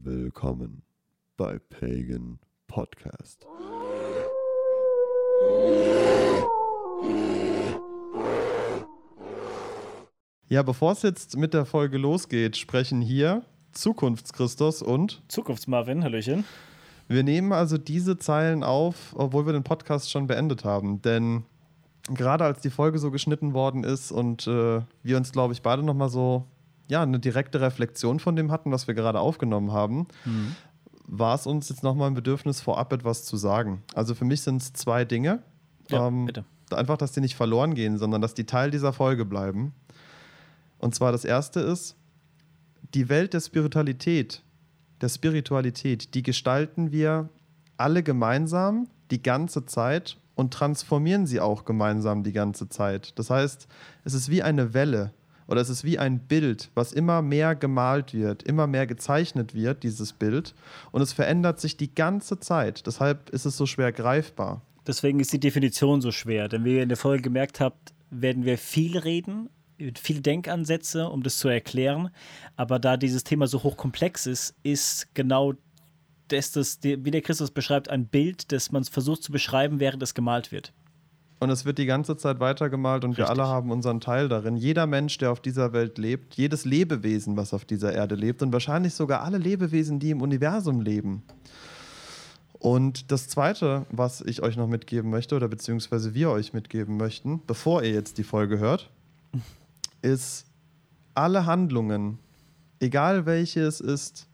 Willkommen bei Pagan Podcast. Ja, bevor es jetzt mit der Folge losgeht, sprechen hier Zukunftschristos und Zukunftsmarvin, Hallöchen. wir nehmen also diese Zeilen auf, obwohl wir den Podcast schon beendet haben. Denn gerade als die Folge so geschnitten worden ist und äh, wir uns, glaube ich, beide nochmal so ja, eine direkte Reflexion von dem hatten, was wir gerade aufgenommen haben, war es uns jetzt nochmal ein Bedürfnis, vorab etwas zu sagen. Also für mich sind es zwei Dinge. Ja, Ähm, bitte. Einfach, dass die nicht verloren gehen, sondern dass die Teil dieser Folge bleiben. Und zwar das erste ist, die Welt der Spiritualität, der Spiritualität, die gestalten wir alle gemeinsam die ganze Zeit und transformieren sie auch gemeinsam die ganze Zeit. Das heißt, es ist wie eine Welle oder es ist wie ein Bild, was immer mehr gemalt wird, immer mehr gezeichnet wird, dieses Bild. Und es verändert sich die ganze Zeit. Deshalb ist es so schwer greifbar. Deswegen ist die Definition so schwer, denn wie ihr in der Folge gemerkt habt, werden wir viel reden, viele Denkansätze, um das zu erklären. Aber da dieses Thema so hochkomplex ist, ist genau das, das wie der Christus beschreibt, ein Bild, das man versucht zu beschreiben, während es gemalt wird. Und es wird die ganze Zeit weitergemalt und wir Richtig. alle haben unseren Teil darin. Jeder Mensch, der auf dieser Welt lebt, jedes Lebewesen, was auf dieser Erde lebt und wahrscheinlich sogar alle Lebewesen, die im Universum leben. Und das Zweite, was ich euch noch mitgeben möchte oder beziehungsweise wir euch mitgeben möchten, bevor ihr jetzt die Folge hört, ist alle Handlungen, egal welche es ist,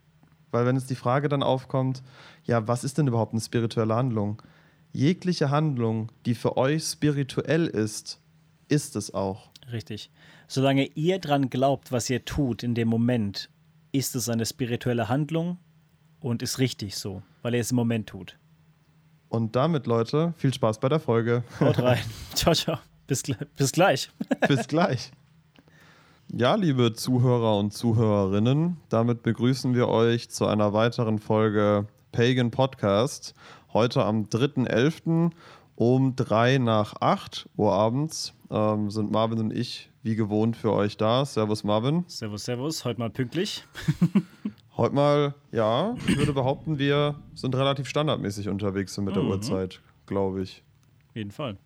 weil wenn jetzt die Frage dann aufkommt, ja, was ist denn überhaupt eine spirituelle Handlung? Jegliche Handlung, die für euch spirituell ist, ist es auch. Richtig. Solange ihr dran glaubt, was ihr tut in dem Moment, ist es eine spirituelle Handlung und ist richtig so, weil ihr es im Moment tut. Und damit, Leute, viel Spaß bei der Folge. Haut rein. ciao, ciao. Bis, bis gleich. Bis gleich. Ja, liebe Zuhörer und Zuhörerinnen, damit begrüßen wir euch zu einer weiteren Folge Pagan Podcast. Heute am 3.11. um 3 nach 8 Uhr abends ähm, sind Marvin und ich wie gewohnt für euch da. Servus Marvin. Servus, servus. Heute mal pünktlich. Heute mal, ja, ich würde behaupten, wir sind relativ standardmäßig unterwegs mit der Mhm. Uhrzeit, glaube ich. Auf jeden Fall.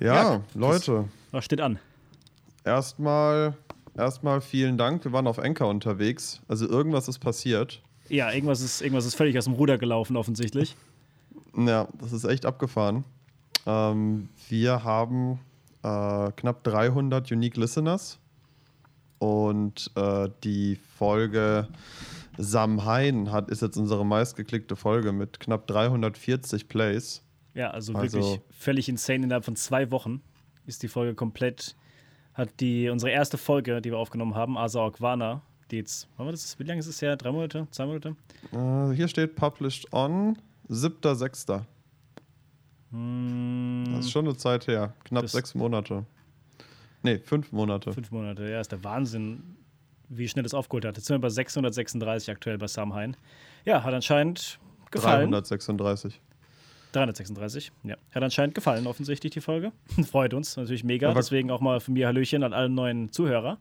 Ja, Ja, Leute. Was steht an? Erstmal, erstmal vielen Dank. Wir waren auf Enker unterwegs. Also irgendwas ist passiert. Ja, irgendwas ist, irgendwas ist völlig aus dem Ruder gelaufen, offensichtlich. Ja, das ist echt abgefahren. Ähm, wir haben äh, knapp 300 Unique Listeners und äh, die Folge Samhain hat, ist jetzt unsere meistgeklickte Folge mit knapp 340 Plays. Ja, also, Also- wirklich völlig insane. Innerhalb von zwei Wochen ist die Folge komplett. Hat die unsere erste Folge, die wir aufgenommen haben, Asa Okwana, war das? Wie lange ist es her? Drei Monate? Zwei Monate? Äh, hier steht Published on 7.6. Hm, Das ist schon eine Zeit her. Knapp sechs Monate. Nee, fünf Monate. fünf Monate. Ja, ist der Wahnsinn, wie schnell das aufgeholt hat. Jetzt sind wir bei 636 aktuell bei Samhain. Ja, hat anscheinend gefallen. 336. 336, ja. Hat anscheinend gefallen, offensichtlich, die Folge. Freut uns natürlich mega. Aber- Deswegen auch mal von mir Hallöchen an alle neuen Zuhörer.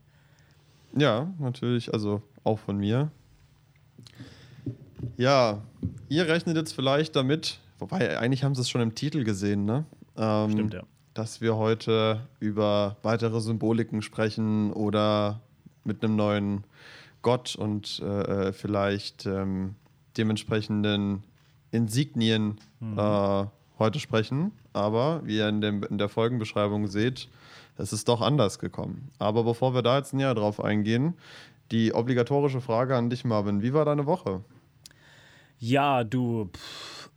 Ja, natürlich, also auch von mir. Ja, ihr rechnet jetzt vielleicht damit, wobei eigentlich haben sie es schon im Titel gesehen, ne? Ähm, Stimmt, ja. Dass wir heute über weitere Symboliken sprechen oder mit einem neuen Gott und äh, vielleicht ähm, dementsprechenden Insignien äh, heute sprechen. Aber wie ihr in, dem, in der Folgenbeschreibung seht, es ist doch anders gekommen. Aber bevor wir da jetzt näher drauf eingehen, die obligatorische Frage an dich, Marvin. Wie war deine Woche? Ja, du. Pff,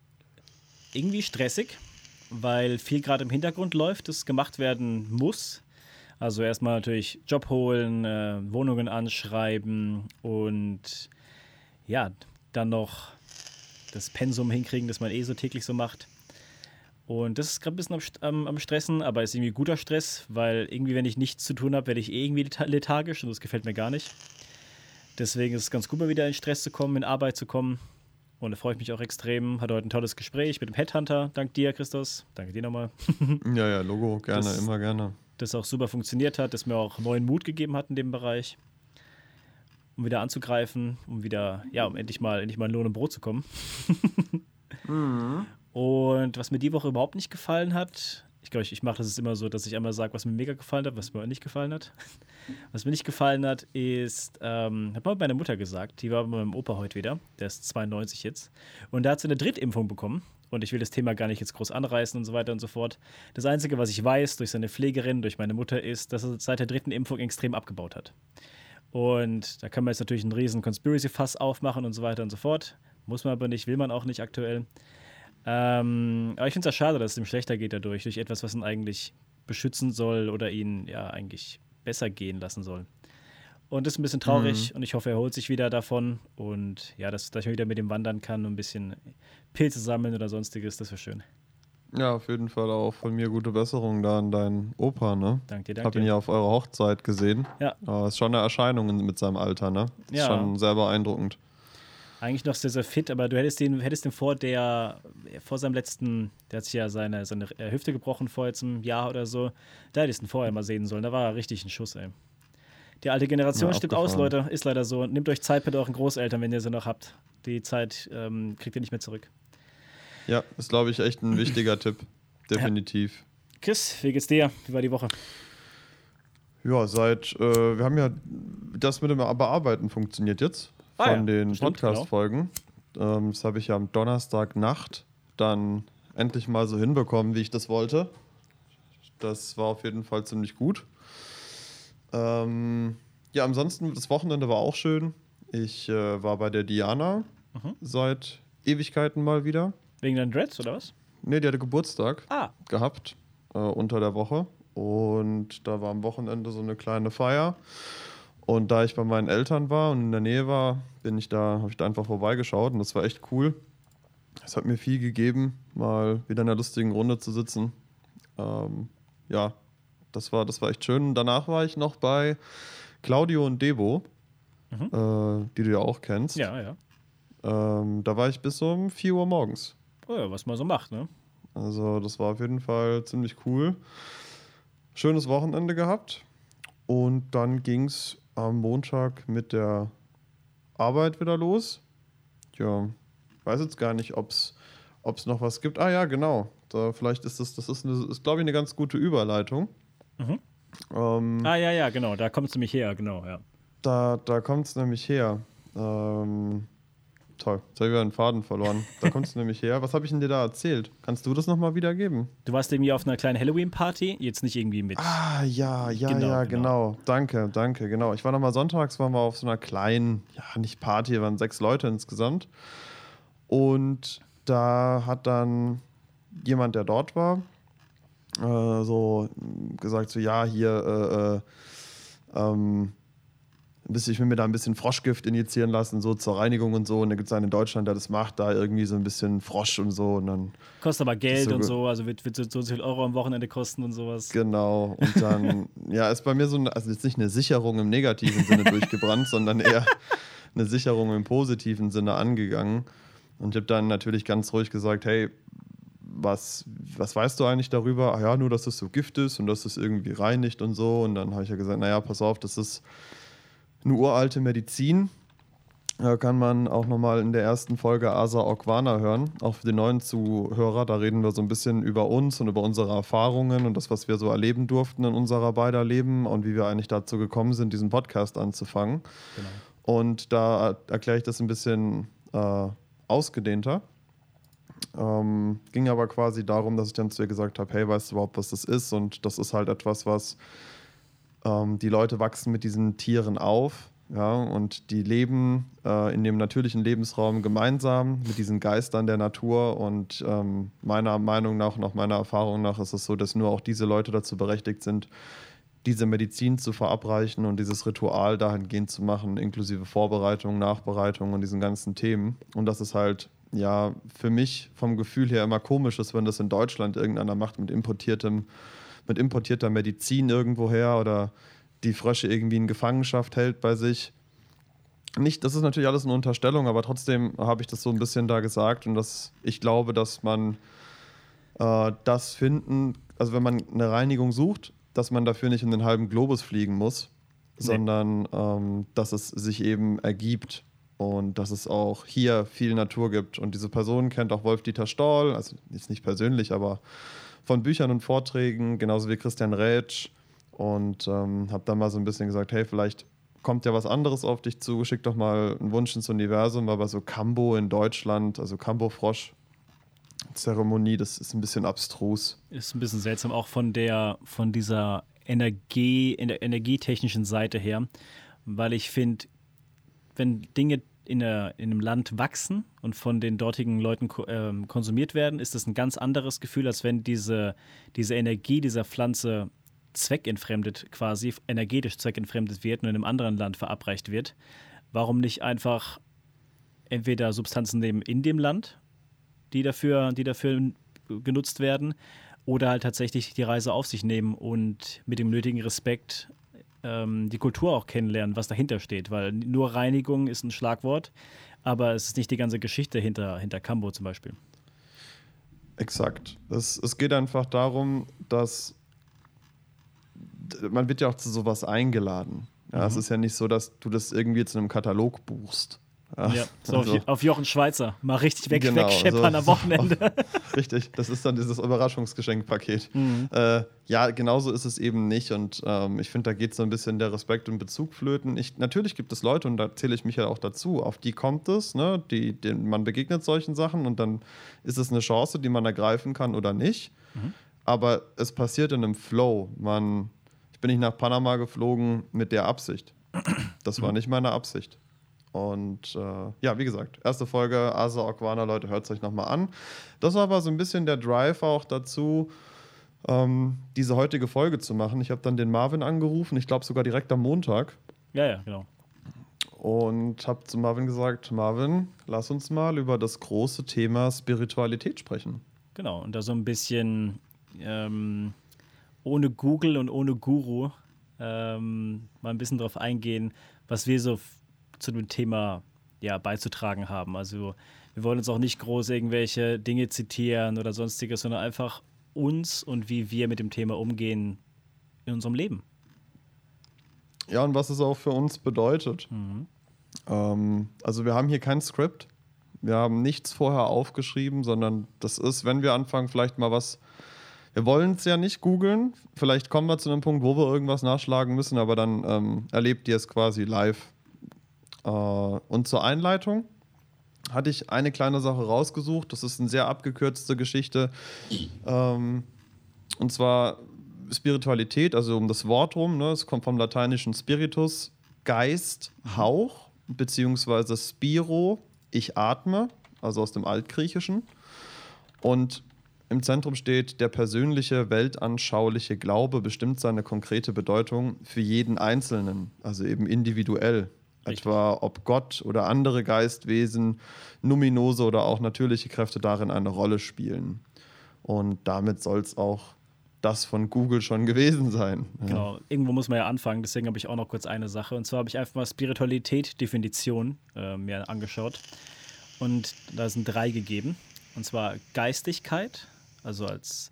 irgendwie stressig, weil viel gerade im Hintergrund läuft, das gemacht werden muss. Also erstmal natürlich Job holen, äh, Wohnungen anschreiben und ja, dann noch das Pensum hinkriegen, das man eh so täglich so macht. Und das ist gerade ein bisschen am, am, am Stressen, aber ist irgendwie guter Stress, weil irgendwie, wenn ich nichts zu tun habe, werde ich eh irgendwie lethargisch und das gefällt mir gar nicht. Deswegen ist es ganz gut, mal wieder in Stress zu kommen, in Arbeit zu kommen. Und da freue ich mich auch extrem. Hatte heute ein tolles Gespräch mit dem Headhunter. Dank dir, Christus. Danke dir nochmal. Ja, ja, Logo, gerne, Das- immer gerne. Das auch super funktioniert hat, das mir auch neuen Mut gegeben hat in dem Bereich. um wieder anzugreifen, um wieder, ja, um endlich mal, endlich mal in Lohn und Brot zu kommen. Mhm. Und was mir die Woche überhaupt nicht gefallen hat, ich glaube, ich, ich mache das immer so, dass ich einmal sage, was mir mega gefallen hat, was mir nicht gefallen hat. Was mir nicht gefallen hat, ist, ähm, hat mal meine Mutter gesagt, die war bei meinem Opa heute wieder, der ist 92 jetzt, und da hat sie eine Drittimpfung bekommen. Und ich will das Thema gar nicht jetzt groß anreißen und so weiter und so fort. Das Einzige, was ich weiß durch seine Pflegerin, durch meine Mutter, ist, dass er seit der dritten Impfung extrem abgebaut hat. Und da kann man jetzt natürlich einen riesen Conspiracy-Fass aufmachen und so weiter und so fort. Muss man aber nicht, will man auch nicht aktuell. Ähm, aber ich finde es ja schade, dass es ihm schlechter geht dadurch, durch etwas, was ihn eigentlich beschützen soll oder ihn ja eigentlich besser gehen lassen soll. Und das ist ein bisschen traurig Mhm. und ich hoffe, er holt sich wieder davon und ja, dass, dass ich wieder mit ihm wandern kann und ein bisschen Pilze sammeln oder sonstiges, das wäre schön. Ja, auf jeden Fall auch von mir gute Besserung da an deinen Opa, ne? Danke dir, Ich danke habe ihn ja auf eurer Hochzeit gesehen. Ja. Aber ist schon eine Erscheinung in- mit seinem Alter, ne? Ist Ja. schon sehr beeindruckend. Eigentlich noch sehr, sehr fit, aber du hättest den, hättest den vor der, vor seinem letzten, der hat sich ja seine, seine Hüfte gebrochen vor jetzt einem Jahr oder so. Da hättest du ihn vorher mal sehen sollen. Da war er richtig ein Schuss, ey. Die alte Generation Ja, stirbt aus. Leute. Ist leider so. Nehmt euch Zeit mit euren Großeltern, wenn ihr sie noch habt. Die Zeit ähm, kriegt ihr nicht mehr zurück. Ja, ist, glaube ich, echt ein wichtiger Tipp. Definitiv. Chris, wie geht's dir? Wie war die Woche? Ja, seit, äh, wir haben ja, das mit dem Bearbeiten funktioniert jetzt Ah von ja, den Podcast-Folgen. Ähm, das habe ich ja am Donnerstagnacht dann endlich mal so hinbekommen, wie ich das wollte. Das war auf jeden Fall ziemlich gut. Ähm, ja, ansonsten, das Wochenende war auch schön. Ich äh, war bei der Diana Mhm. seit Ewigkeiten mal wieder. Wegen deinen Dreads oder was? Ne, die hatte Geburtstag Ah, gehabt äh, unter der Woche. Und da war am Wochenende so eine kleine Feier. Und da ich bei meinen Eltern war und in der Nähe war, bin ich da, habe ich da einfach vorbeigeschaut und das war echt cool. Es hat mir viel gegeben, mal wieder in einer lustigen Runde zu sitzen. Ähm, ja, das war, das war echt schön. Und danach war ich noch bei Claudio und Debo, Mhm. äh, die du ja auch kennst. ja, ja. Ähm, da war ich bis um 4 Uhr morgens. Oh ja, was man so macht, ne? Also das war auf jeden Fall ziemlich cool. Schönes Wochenende gehabt. Und dann ging es am Montag mit der Arbeit wieder los. Ja, ich weiß jetzt gar nicht, ob es noch was gibt. Ah ja, genau. Da, vielleicht ist das, das ist, eine- ist glaube ich, eine ganz gute Überleitung. Mhm. Ähm, Ah, ja, ja, genau. Da kommt es nämlich her, genau, ja. Da, da kommt es nämlich her. Ähm, toll, jetzt habe ich wieder einen Faden verloren. Da kommt es nämlich her. Was habe ich denn dir da erzählt? Kannst du das nochmal wiedergeben? Du warst irgendwie auf einer kleinen Halloween-Party, jetzt nicht irgendwie mit. Ah, ja, ja, Genau, ja, genau. genau. Danke, danke, genau. Ich war nochmal sonntags, waren wir auf so einer kleinen, ja, nicht Party, waren sechs Leute insgesamt. Und da hat dann jemand, der dort war, äh, so gesagt, so, ja, hier, äh, äh, ähm, ich will mir da ein bisschen Froschgift injizieren lassen, so zur Reinigung und so. Und da gibt es einen in Deutschland, der das macht, da irgendwie so ein bisschen Frosch und so. Und dann Kostet aber Geld so und so, also wird, wird so, so viel Euro am Wochenende kosten und sowas. Genau. Und dann, ja, ist bei mir so, eine, also jetzt nicht eine Sicherung im negativen Sinne durchgebrannt, sondern eher eine Sicherung im positiven Sinne angegangen. Und ich habe dann natürlich ganz ruhig gesagt, hey, was, was weißt du eigentlich darüber? Ach ja, nur, dass das so Gift ist und dass es irgendwie reinigt und so. Und dann habe ich ja gesagt, naja, pass auf, das ist eine uralte Medizin. Da kann man auch nochmal in der ersten Folge Asa Okwana hören, auch für die neuen Zuhörer. Da reden wir so ein bisschen über uns und über unsere Erfahrungen und das, was wir so erleben durften in unserer beider Leben und wie wir eigentlich dazu gekommen sind, diesen Podcast anzufangen. Genau. Und da erkläre ich das ein bisschen äh, ausgedehnter. Ähm, ging aber quasi darum, dass ich dann zu ihr gesagt habe, hey, weißt du überhaupt, was das ist? Und das ist halt etwas, was ähm, die Leute wachsen mit diesen Tieren auf. Ja, und die leben äh, in dem natürlichen Lebensraum gemeinsam mit diesen Geistern der Natur. Und ähm, meiner Meinung nach und auch meiner Erfahrung nach ist es so, dass nur auch diese Leute dazu berechtigt sind, diese Medizin zu verabreichen und dieses Ritual dahingehend zu machen, inklusive Vorbereitung, Nachbereitung und diesen ganzen Themen. Und das ist halt, ja, für mich vom Gefühl her immer komisch ist, wenn das in Deutschland irgendeiner macht mit importiertem, mit importierter Medizin irgendwoher oder die Frösche irgendwie in Gefangenschaft hält bei sich. Nicht, das ist natürlich alles eine Unterstellung, aber trotzdem habe ich das so ein bisschen da gesagt und das, ich glaube, dass man äh, das finden, also wenn man eine Reinigung sucht, dass man dafür nicht in den halben Globus fliegen muss, sondern ähm, dass es sich eben ergibt und dass es auch hier viel Natur gibt. Und diese Person kennt auch Wolf-Dieter Stoll, also jetzt nicht persönlich, aber von Büchern und Vorträgen, genauso wie Christian Rätsch. Und ähm, habe dann mal so ein bisschen gesagt, hey, vielleicht kommt ja was anderes auf dich zu, schick doch mal einen Wunsch ins Universum, aber so Kambo in Deutschland, also Kambo-Frosch, Zeremonie, das ist ein bisschen abstrus. Ist ein bisschen seltsam, auch von der, von dieser Energie, in der energietechnischen Seite her, weil ich finde, wenn Dinge in, der, in einem Land wachsen und von den dortigen Leuten äh, konsumiert werden, ist das ein ganz anderes Gefühl, als wenn diese, diese Energie dieser Pflanze zweckentfremdet quasi, energetisch zweckentfremdet wird und in einem anderen Land verabreicht wird. Warum nicht einfach entweder Substanzen nehmen in dem Land, die dafür, die dafür genutzt werden, oder halt tatsächlich die Reise auf sich nehmen und mit dem nötigen Respekt ähm, die Kultur auch kennenlernen, was dahinter steht. Weil nur Reinigung ist ein Schlagwort, aber es ist nicht die ganze Geschichte hinter, hinter Cambo zum Beispiel. Exakt. Es, es geht einfach darum, dass man wird ja auch zu sowas eingeladen. Ja, mhm. Es ist ja nicht so, dass du das irgendwie zu einem Katalog buchst. Ja, so also, auf, auf, Jochen Schweizer. Mal richtig weg, genau, wegscheppern so, am Wochenende. richtig, das ist dann dieses Überraschungsgeschenkpaket. Mhm. Äh, ja, genauso ist es eben nicht. Und ähm, ich finde, da geht so ein bisschen der Respekt und Bezug flöten. Ich, natürlich gibt es Leute, und da zähle ich mich ja auch dazu, auf die kommt es, ne? die, die, man begegnet solchen Sachen und dann ist es eine Chance, die man ergreifen kann oder nicht. Mhm. Aber es passiert in einem Flow. Man, ich bin nicht nach Panama geflogen mit der Absicht. Das war mhm. nicht meine Absicht. Und äh, ja, wie gesagt, erste Folge Asa Okwana, Leute, hört es euch nochmal an. Das war aber so ein bisschen der Drive auch dazu, ähm, diese heutige Folge zu machen. Ich habe dann den Marvin angerufen, ich glaube sogar direkt am Montag. Ja, ja, genau. Und habe zu Marvin gesagt, Marvin, lass uns mal über das große Thema Spiritualität sprechen. Genau, und da so ein bisschen ähm, ohne Google und ohne Guru ähm, mal ein bisschen drauf eingehen, was wir so zu dem Thema ja, beizutragen haben. Also wir wollen uns auch nicht groß irgendwelche Dinge zitieren oder sonstiges, sondern einfach uns und wie wir mit dem Thema umgehen in unserem Leben. Ja, und was es auch für uns bedeutet. Mhm. Ähm, also wir haben hier kein Skript. Wir haben nichts vorher aufgeschrieben, sondern das ist, wenn wir anfangen, vielleicht mal was. Wir wollen es ja nicht googeln. Vielleicht kommen wir zu einem Punkt, wo wir irgendwas nachschlagen müssen, aber dann ähm, erlebt ihr es quasi live und zur Einleitung hatte ich eine kleine Sache rausgesucht. Das ist eine sehr abgekürzte Geschichte. Ähm, und zwar Spiritualität, also um das Wort rum. Ne? Es kommt vom lateinischen Spiritus, Geist, Hauch, beziehungsweise Spiro, ich atme, also aus dem Altgriechischen. Und im Zentrum steht, der persönliche, weltanschauliche Glaube bestimmt seine konkrete Bedeutung für jeden Einzelnen, also eben individuell. Richtig. Etwa ob Gott oder andere Geistwesen, numinose oder auch natürliche Kräfte darin eine Rolle spielen. Und damit soll es auch das von Google schon gewesen sein. Genau, irgendwo muss man ja anfangen, deswegen habe ich auch noch kurz eine Sache. Und zwar habe ich einfach mal Spiritualität, Definition äh, mir angeschaut. Und da sind drei gegeben. Und zwar Geistigkeit, also als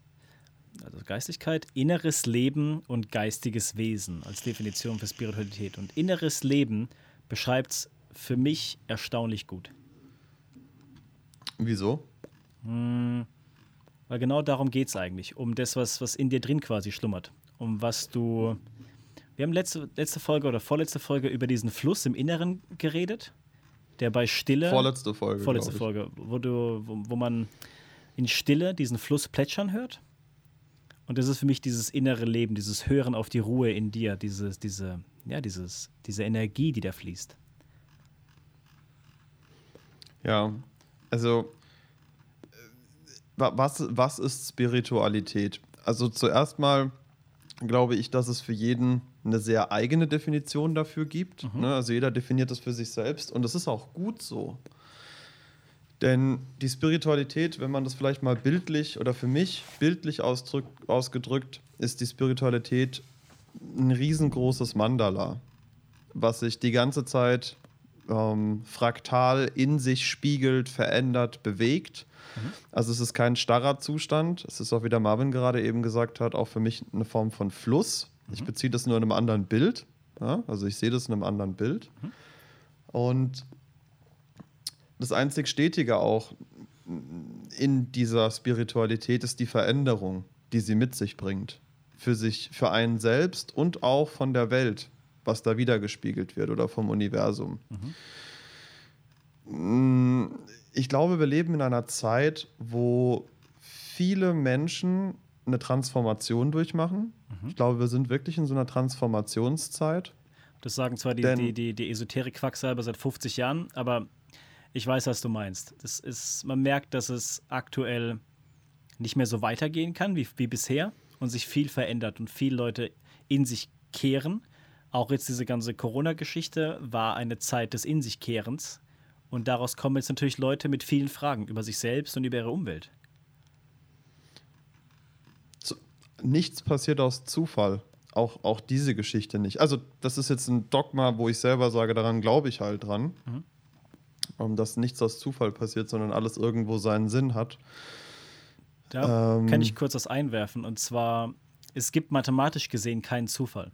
also Geistigkeit, inneres Leben und geistiges Wesen als Definition für Spiritualität. Und inneres Leben beschreibt es für mich erstaunlich gut. Wieso? Hm, weil genau darum geht es eigentlich. Um das, was, was in dir drin quasi schlummert. Um was du. Wir haben letzte, letzte Folge oder vorletzte Folge über diesen Fluss im Inneren geredet, der bei Stille. Vorletzte Folge. Vorletzte Folge, wo, du, wo, wo man in Stille diesen Fluss plätschern hört. Und das ist für mich dieses innere Leben, dieses Hören auf die Ruhe in dir, dieses, diese, ja, dieses, diese Energie, die da fließt. Ja, also was, was ist Spiritualität? Also zuerst mal glaube ich, dass es für jeden eine sehr eigene Definition dafür gibt. Mhm. Ne? Also jeder definiert das für sich selbst und das ist auch gut so. Denn die Spiritualität, wenn man das vielleicht mal bildlich oder für mich bildlich ausgedrückt, ist die Spiritualität ein riesengroßes Mandala, was sich die ganze Zeit ähm, fraktal in sich spiegelt, verändert, bewegt. Mhm. Also es ist kein starrer Zustand. Es ist auch, wie der Marvin gerade eben gesagt hat, auch für mich eine Form von Fluss. Mhm. Ich beziehe das nur in einem anderen Bild. Ja? Also ich sehe das in einem anderen Bild. Und das einzig Stetige auch in dieser Spiritualität ist die Veränderung, die sie mit sich bringt. Für sich, für einen selbst und auch von der Welt, was da wiedergespiegelt wird oder vom Universum. Mm, Ich glaube, wir leben in einer Zeit, wo viele Menschen eine Transformation durchmachen. Ich glaube, wir sind wirklich in so einer Transformationszeit. Das sagen zwar die, Denn- die, die, die Esoterik-Quacksalber seit 50 Jahren, aber ich weiß, was du meinst. Das ist, man merkt, dass es aktuell nicht mehr so weitergehen kann wie, wie bisher und sich viel verändert und viele Leute in sich kehren. Auch jetzt diese ganze Corona-Geschichte war eine Zeit des In sich Kehrens. Und daraus kommen jetzt natürlich Leute mit vielen Fragen über sich selbst und über ihre Umwelt. nichts passiert aus Zufall. Auch, auch diese Geschichte nicht. Also, das ist jetzt ein Dogma, wo ich selber sage, daran glaube ich halt dran. Ähm, dass nichts aus Zufall passiert, sondern alles irgendwo seinen Sinn hat. Da Ähm. kann ich kurz was einwerfen. Und zwar, es gibt mathematisch gesehen keinen Zufall.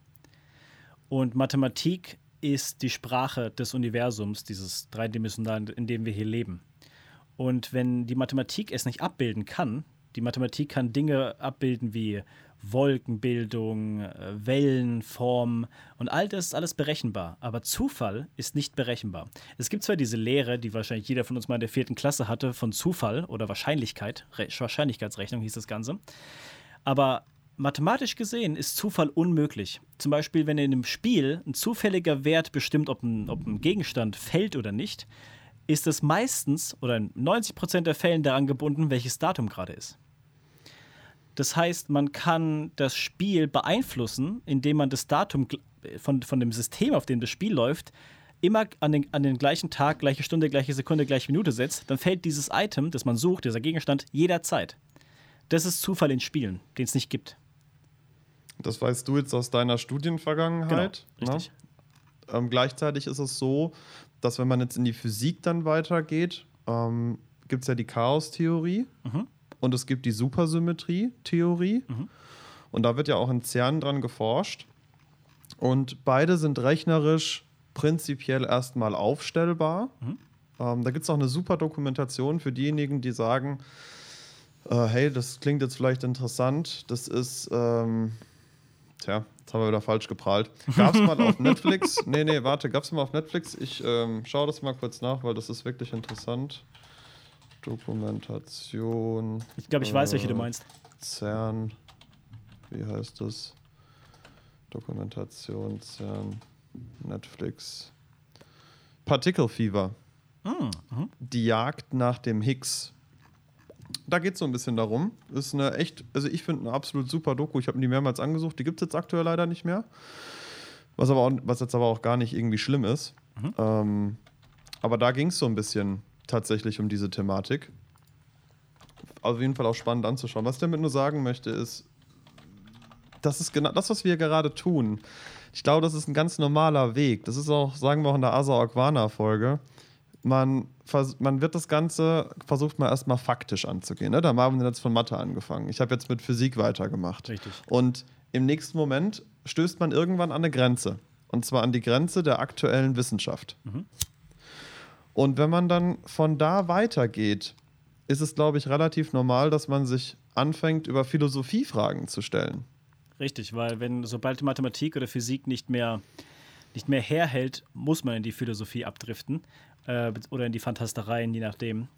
Und Mathematik ist die Sprache des Universums, dieses dreidimensionalen, in dem wir hier leben. Und wenn die Mathematik es nicht abbilden kann, die Mathematik kann Dinge abbilden wie Wolkenbildung, äh, Wellen, Formen und all das ist alles berechenbar. Aber Zufall ist nicht berechenbar. Es gibt zwar diese Lehre, die wahrscheinlich jeder von uns mal in der vierten Klasse hatte, von Zufall oder Wahrscheinlichkeit, Re Wahrscheinlichkeitsrechnung hieß das Ganze. Aber mathematisch gesehen ist Zufall unmöglich. Zum Beispiel, wenn in einem Spiel ein zufälliger Wert bestimmt, ob ein, ob ein Gegenstand fällt oder nicht, ist es meistens oder in 90% der Fällen daran gebunden, welches Datum gerade ist. Das heißt, man kann das Spiel beeinflussen, indem man das Datum von, von dem System, auf dem das Spiel läuft, immer an den, an den gleichen Tag, gleiche Stunde, gleiche Sekunde, gleiche Minute setzt. Dann fällt dieses Item, das man sucht, dieser Gegenstand, jederzeit. Das ist Zufall in Spielen, den es nicht gibt. Das weißt du jetzt aus deiner Studienvergangenheit. Genau, ne? richtig. Ähm, gleichzeitig ist es so, dass wenn man jetzt in die Physik dann weitergeht, ähm, gibt es ja die Chaos-Theorie Mhm. Und es gibt die Supersymmetrie-Theorie. Und da wird ja auch in CERN dran geforscht. Und beide sind rechnerisch prinzipiell erstmal aufstellbar. Ähm, da gibt es auch eine super Dokumentation für diejenigen, die sagen, äh, hey, das klingt jetzt vielleicht interessant. Das ist, ähm, tja, jetzt haben wir wieder falsch geprahlt. Gab es mal auf Netflix? Nee, nee, warte, gab es mal auf Netflix? Ich ähm, schaue das mal kurz nach, weil das ist wirklich interessant. Dokumentation. Ich glaube, ich weiß, welche du äh, meinst. CERN. Wie heißt das? Dokumentation, CERN, Netflix. Particle Fever. Mhm. Die Jagd nach dem Higgs. Da geht es so ein bisschen darum. Ist eine echt, also ich finde eine absolut super Doku. Ich habe mir die mehrmals angesucht. Die gibt es jetzt aktuell leider nicht mehr. Was, aber auch, was jetzt aber auch gar nicht irgendwie schlimm ist. Ähm, aber da ging es so ein bisschen tatsächlich um diese Thematik. Auf jeden Fall auch spannend anzuschauen. Was ich damit nur sagen möchte, ist, das ist genau das, was wir gerade tun. Ich glaube, das ist ein ganz normaler Weg. Das ist auch, sagen wir auch in der Asa Aquana-Folge. Man, man wird das Ganze, versucht man erstmal faktisch anzugehen. Ne? Da haben wir jetzt von Mathe angefangen. Ich habe jetzt mit Physik weitergemacht. Richtig. Und im nächsten Moment stößt man irgendwann an eine Grenze. Und zwar an die Grenze der aktuellen Wissenschaft. Und wenn man dann von da weitergeht, ist es, glaube ich, relativ normal, dass man sich anfängt, über Philosophiefragen zu stellen. Richtig, weil wenn sobald Mathematik oder Physik nicht mehr, nicht mehr herhält, muss man in die Philosophie abdriften äh, oder in die Fantastereien, je nachdem.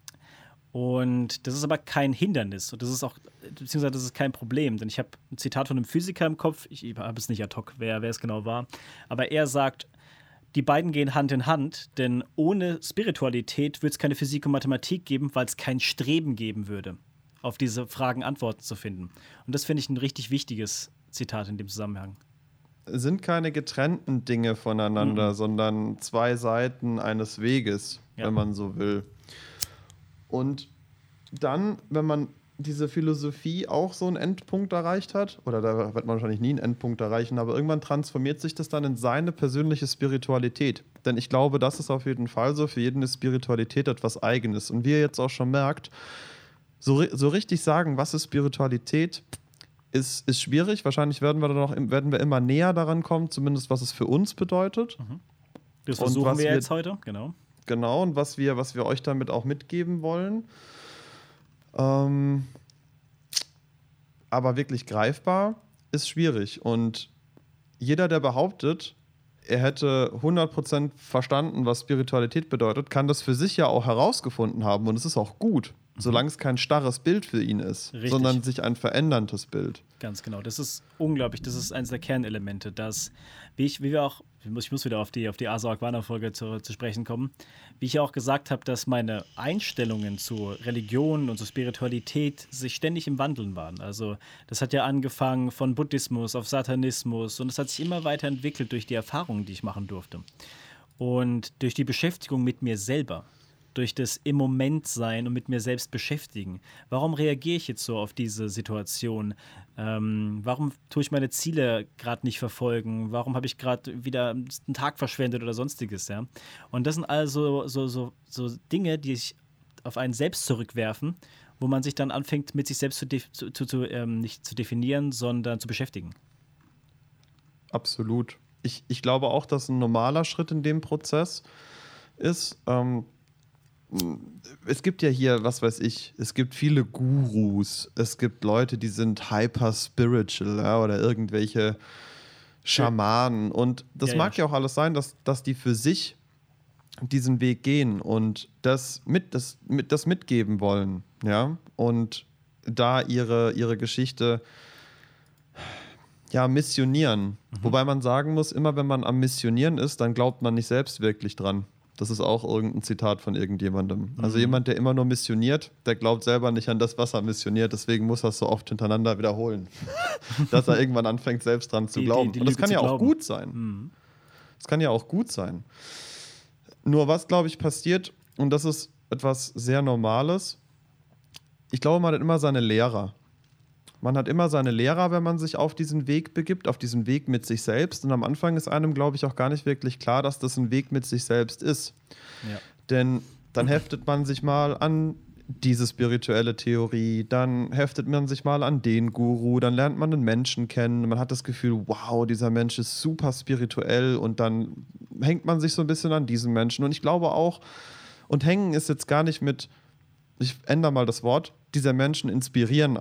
Und das ist aber kein Hindernis und das ist auch, beziehungsweise das ist kein Problem, denn ich habe ein Zitat von einem Physiker im Kopf, ich habe es nicht ad hoc, wer, wer es genau war, aber er sagt, die beiden gehen Hand in Hand, denn ohne Spiritualität würde es keine Physik und Mathematik geben, weil es kein Streben geben würde, auf diese Fragen Antworten zu finden. Und das finde ich ein richtig wichtiges Zitat in dem Zusammenhang. Es sind keine getrennten Dinge voneinander, sondern zwei Seiten eines Weges, Ja. wenn man so will. Und dann, wenn man diese Philosophie auch so einen Endpunkt erreicht hat, oder da wird man wahrscheinlich nie einen Endpunkt erreichen, aber irgendwann transformiert sich das dann in seine persönliche Spiritualität. Denn ich glaube, das ist auf jeden Fall so. Für jeden ist Spiritualität etwas Eigenes. Und wie ihr jetzt auch schon merkt, so, so richtig sagen, was ist Spiritualität, ist, ist schwierig. Wahrscheinlich werden wir, da noch, werden wir immer näher daran kommen, zumindest was es für uns bedeutet. Das Und versuchen wir wir- jetzt heute, genau. Genau, und was wir, was wir euch damit auch mitgeben wollen. Ähm, aber wirklich greifbar ist schwierig. Und jeder, der behauptet, er hätte 100% verstanden, was Spiritualität bedeutet, kann das für sich ja auch herausgefunden haben. Und es ist auch gut, solange es kein starres Bild für ihn ist, Richtig. sondern sich ein veränderndes Bild. Ganz genau. Das ist unglaublich. Das ist eines der Kernelemente, dass, wie ich, wie wir auch, ich muss, ich muss wieder auf die, auf die Asa Aquana-Folge zu, zu sprechen kommen, wie ich ja auch gesagt habe, dass meine Einstellungen zu Religion und zu Spiritualität sich ständig im Wandeln waren. Also, das hat ja angefangen von Buddhismus auf Satanismus und es hat sich immer weiterentwickelt durch die Erfahrungen, die ich machen durfte. Und durch die Beschäftigung mit mir selber, durch das im Moment sein und mit mir selbst beschäftigen. Warum reagiere ich jetzt so auf diese Situation? Ähm, warum tue ich meine Ziele gerade nicht verfolgen? Warum habe ich gerade wieder einen Tag verschwendet oder sonstiges? Ja? Und das sind also so, so, so Dinge, die sich auf einen selbst zurückwerfen, wo man sich dann anfängt, mit sich selbst zu, zu, zu ähm, nicht zu definieren, sondern zu beschäftigen. Absolut. Ich, ich glaube auch, dass ein normaler Schritt in dem Prozess ist. Ähm, es gibt ja hier, was weiß ich, es gibt viele Gurus, es gibt Leute, die sind hyper spiritual ja, oder irgendwelche Schamanen. Und das Ja, mag ja. ja auch alles sein, dass, dass die für sich diesen Weg gehen und das, mit, das, mit, das mitgeben wollen. Ja? Und da ihre, ihre Geschichte ja, missionieren. Wobei man sagen muss, immer wenn man am Missionieren ist, dann glaubt man nicht selbst wirklich dran. Das ist auch irgendein Zitat von irgendjemandem. Also jemand, der immer nur missioniert, der glaubt selber nicht an das, was er missioniert. Deswegen muss er es so oft hintereinander wiederholen, dass er irgendwann anfängt, selbst dran zu Die- die- glauben. die Und das kann ja auch glauben. gut sein. Das kann ja auch gut sein. Nur was, glaube ich, passiert, und das ist etwas sehr Normales, ich glaube, man hat immer seine Lehrer. Man hat immer seine Lehrer, wenn man sich auf diesen Weg begibt, auf diesen Weg mit sich selbst. Und am Anfang ist einem, glaube ich, auch gar nicht wirklich klar, dass das ein Weg mit sich selbst ist. Ja. Denn dann heftet man sich mal an diese spirituelle Theorie, dann heftet man sich mal an den Guru, dann lernt man einen Menschen kennen, man hat das Gefühl, wow, dieser Mensch ist super spirituell und dann hängt man sich so ein bisschen an diesen Menschen. Und ich glaube auch, und hängen ist jetzt gar nicht mit, ich ändere mal das Wort, dieser Menschen inspirieren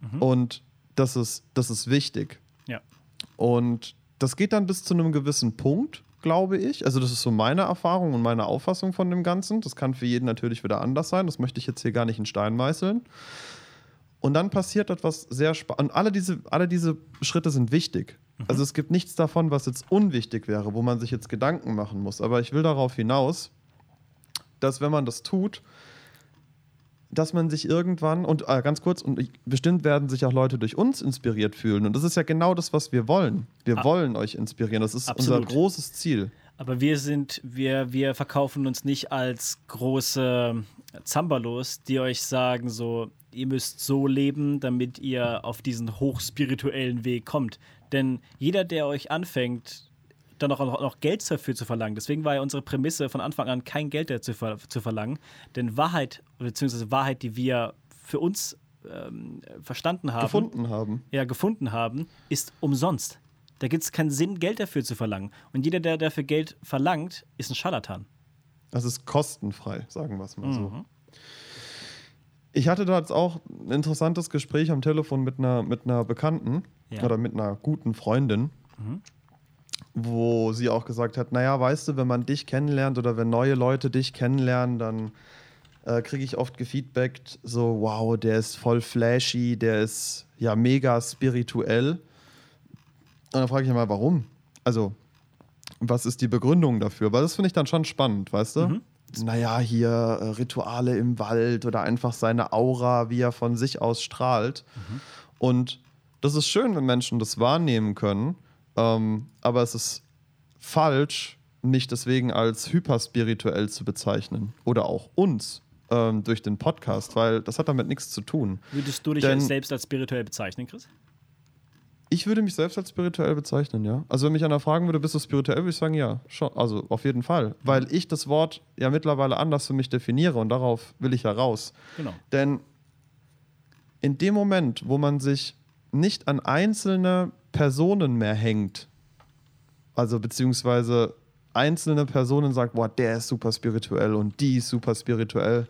einen. Und das ist, das ist wichtig. Ja. Und das geht dann bis zu einem gewissen Punkt, glaube ich. Also, das ist so meine Erfahrung und meine Auffassung von dem Ganzen. Das kann für jeden natürlich wieder anders sein. Das möchte ich jetzt hier gar nicht in Stein meißeln. Und dann passiert etwas sehr spannend. Und alle diese, alle diese Schritte sind wichtig. Also, es gibt nichts davon, was jetzt unwichtig wäre, wo man sich jetzt Gedanken machen muss. Aber ich will darauf hinaus, dass, wenn man das tut, dass man sich irgendwann, und äh, ganz kurz, und ich, bestimmt werden sich auch Leute durch uns inspiriert fühlen. Und das ist ja genau das, was wir wollen. Wir Ah. wollen euch inspirieren. Das ist Absolut. unser großes Ziel. Aber wir sind, wir, wir verkaufen uns nicht als große Zambalos, die euch sagen, so, ihr müsst so leben, damit ihr auf diesen hochspirituellen Weg kommt. Denn jeder, der euch anfängt, dann auch noch, Geld dafür zu verlangen. Deswegen war ja unsere Prämisse von Anfang an, kein Geld dazu ver zu verlangen. Denn Wahrheit, beziehungsweise Wahrheit, die wir für uns ähm, verstanden haben, Gefunden haben. ja, gefunden haben, ist umsonst. Da gibt es keinen Sinn, Geld dafür zu verlangen. Und jeder, der dafür Geld verlangt, ist ein Scharlatan. Das ist kostenfrei, sagen wir es mal Mhm. so. Ich hatte da jetzt auch ein interessantes Gespräch am Telefon mit einer, mit einer Bekannten Ja. oder mit einer guten Freundin, Mhm. Wo sie auch gesagt hat, naja, weißt du, wenn man dich kennenlernt oder wenn neue Leute dich kennenlernen, dann äh, kriege ich oft gefeedbackt, so, wow, der ist voll flashy, der ist ja mega spirituell. Und dann frage ich mal, warum? Also, was ist die Begründung dafür? Weil das finde ich dann schon spannend, weißt du? Naja, hier äh, Rituale im Wald oder einfach seine Aura, wie er von sich aus strahlt. Und das ist schön, wenn Menschen das wahrnehmen können, ähm, aber es ist falsch, nicht deswegen als hyperspirituell zu bezeichnen oder auch uns ähm, durch den Podcast, weil das hat damit nichts zu tun. Würdest du dich Denn- selbst als spirituell bezeichnen, Chris? Ich würde mich selbst als spirituell bezeichnen, ja. Also wenn mich einer fragen würde, bist du spirituell, würde ich sagen, ja, schon. Also auf jeden Fall. Weil ich das Wort ja mittlerweile anders für mich definiere und darauf will ich ja raus. Genau. Denn in dem Moment, wo man sich nicht an einzelne Personen mehr hängt, also beziehungsweise einzelne Personen sagt, boah, der ist super spirituell und die ist super spirituell,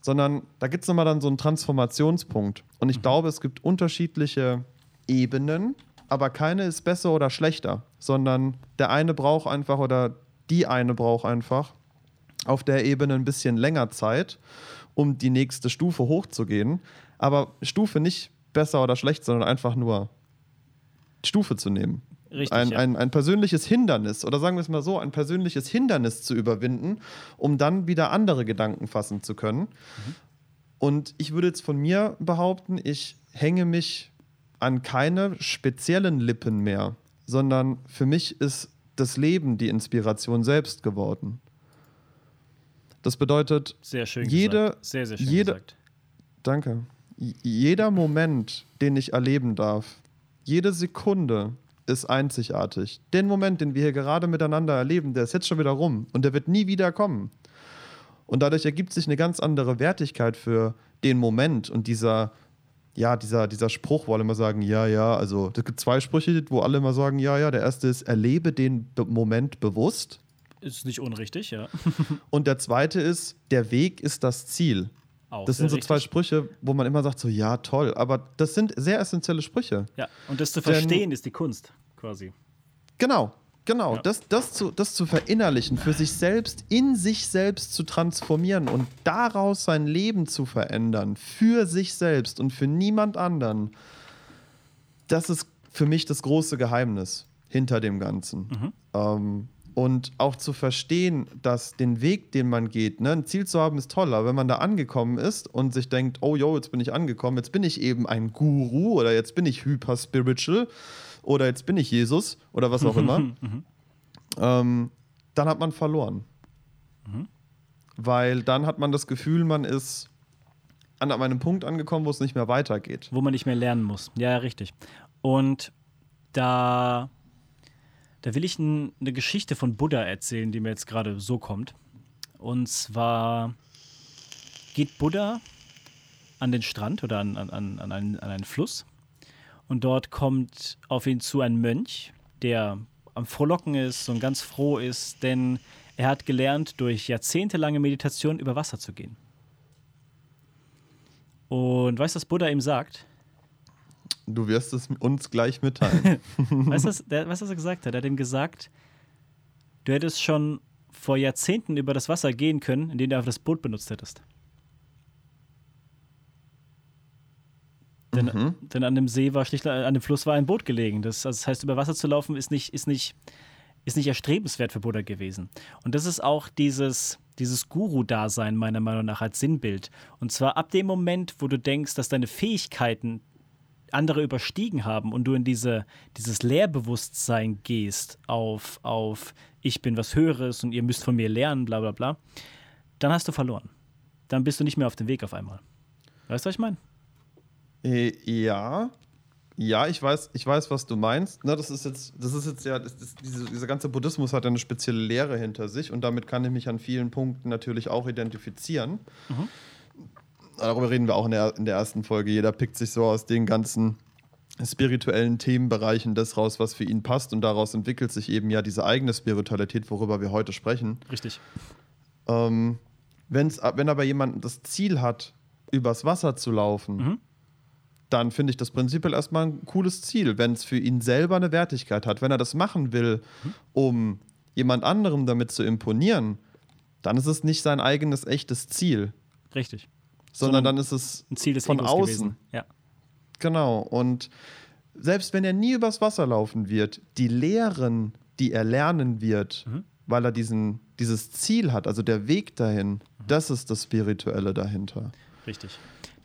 sondern da gibt es nochmal dann so einen Transformationspunkt. Und ich glaube, es gibt unterschiedliche Ebenen, aber keine ist besser oder schlechter, sondern der eine braucht einfach oder die eine braucht einfach auf der Ebene ein bisschen länger Zeit, um die nächste Stufe hochzugehen. Aber Stufe nicht besser oder schlecht, sondern einfach nur Stufe zu nehmen. Richtig, ein, ja. ein, ein persönliches Hindernis, oder sagen wir es mal so, ein persönliches Hindernis zu überwinden, um dann wieder andere Gedanken fassen zu können. Und ich würde jetzt von mir behaupten, ich hänge mich an keine speziellen Lippen mehr, sondern für mich ist das Leben die Inspiration selbst geworden. Das bedeutet, Sehr schön Jede-. Sehr, sehr schön jede- gesagt. Danke. Jeder Moment, den ich erleben darf, jede Sekunde ist einzigartig. Den Moment, den wir hier gerade miteinander erleben, der ist jetzt schon wieder rum und der wird nie wieder kommen. Und dadurch ergibt sich eine ganz andere Wertigkeit für den Moment und dieser, ja, dieser, dieser Spruch, wo alle immer sagen, ja, ja, also es gibt zwei Sprüche, wo alle immer sagen, ja, ja. Der erste ist, erlebe den Moment bewusst. Ist nicht unrichtig, ja. Und der zweite ist, der Weg ist das Ziel. Auch Das sind so zwei richtig. Sprüche, wo man immer sagt, so ja, toll, aber das sind sehr essentielle Sprüche. Ja, und das zu Denn- verstehen ist die Kunst, quasi. Genau, genau. Ja. Das, das, zu, das zu verinnerlichen, für sich selbst, in sich selbst zu transformieren und daraus sein Leben zu verändern, für sich selbst und für niemand anderen, das ist für mich das große Geheimnis hinter dem Ganzen. Ähm, und auch zu verstehen, dass den Weg, den man geht, ne, ein Ziel zu haben, ist toll, aber wenn man da angekommen ist und sich denkt, oh jo, jetzt bin ich angekommen, jetzt bin ich eben ein Guru oder jetzt bin ich hyper spiritual oder jetzt bin ich Jesus oder was auch immer, ähm, dann hat man verloren. Weil dann hat man das Gefühl, man ist an einem Punkt angekommen, wo es nicht mehr weitergeht. Wo man nicht mehr lernen muss. Ja, richtig. Und da, da will ich eine Geschichte von Buddha erzählen, die mir jetzt gerade so kommt. Und zwar geht Buddha an den Strand oder an, an, an, an, einen, an einen Fluss. Und dort kommt auf ihn zu ein Mönch, der am Frohlocken ist und ganz froh ist, denn er hat gelernt, durch jahrzehntelange Meditation über Wasser zu gehen. Und weißt du, was Buddha ihm sagt? Du wirst es uns gleich mitteilen. Weißt du, was, der, was er gesagt hat? Er hat ihm gesagt, du hättest schon vor Jahrzehnten über das Wasser gehen können, indem du einfach das Boot benutzt hättest. Denn, Mhm. denn an dem See war schlicht, an dem Fluss war ein Boot gelegen. Das, also das heißt, über Wasser zu laufen ist nicht, ist nicht, ist nicht erstrebenswert für Buddha gewesen. Und das ist auch dieses, dieses Guru-Dasein meiner Meinung nach als Sinnbild. Und zwar ab dem Moment, wo du denkst, dass deine Fähigkeiten andere überstiegen haben und du in diese, dieses Lehrbewusstsein gehst auf, auf ich bin was Höheres und ihr müsst von mir lernen, bla bla bla, dann hast du verloren. Dann bist du nicht mehr auf dem Weg auf einmal. Weißt du, was ich meine? Äh, ja. Ja, ich weiß, ich weiß, was du meinst. Ne, das ist jetzt, das ist jetzt ja, das ist, diese, dieser ganze Buddhismus hat ja eine spezielle Lehre hinter sich und damit kann ich mich an vielen Punkten natürlich auch identifizieren. Darüber reden wir auch in der, in der ersten Folge. Jeder pickt sich so aus den ganzen spirituellen Themenbereichen das raus, was für ihn passt und daraus entwickelt sich eben ja diese eigene Spiritualität, worüber wir heute sprechen. Richtig. Ähm, wenn's, wenn aber jemand das Ziel hat, übers Wasser zu laufen, Mhm. dann finde ich das prinzipiell erstmal ein cooles Ziel, wenn es für ihn selber eine Wertigkeit hat. Wenn er das machen will, Mhm. um jemand anderem damit zu imponieren, dann ist es nicht sein eigenes echtes Ziel, Richtig. Sondern dann ist es Ein Ziel des von Egos außen. gewesen. Ja. Genau. Und selbst wenn er nie übers Wasser laufen wird, die Lehren, die er lernen wird, Mhm. weil er diesen, dieses Ziel hat, also der Weg dahin, Mhm. das ist das Spirituelle dahinter. Richtig.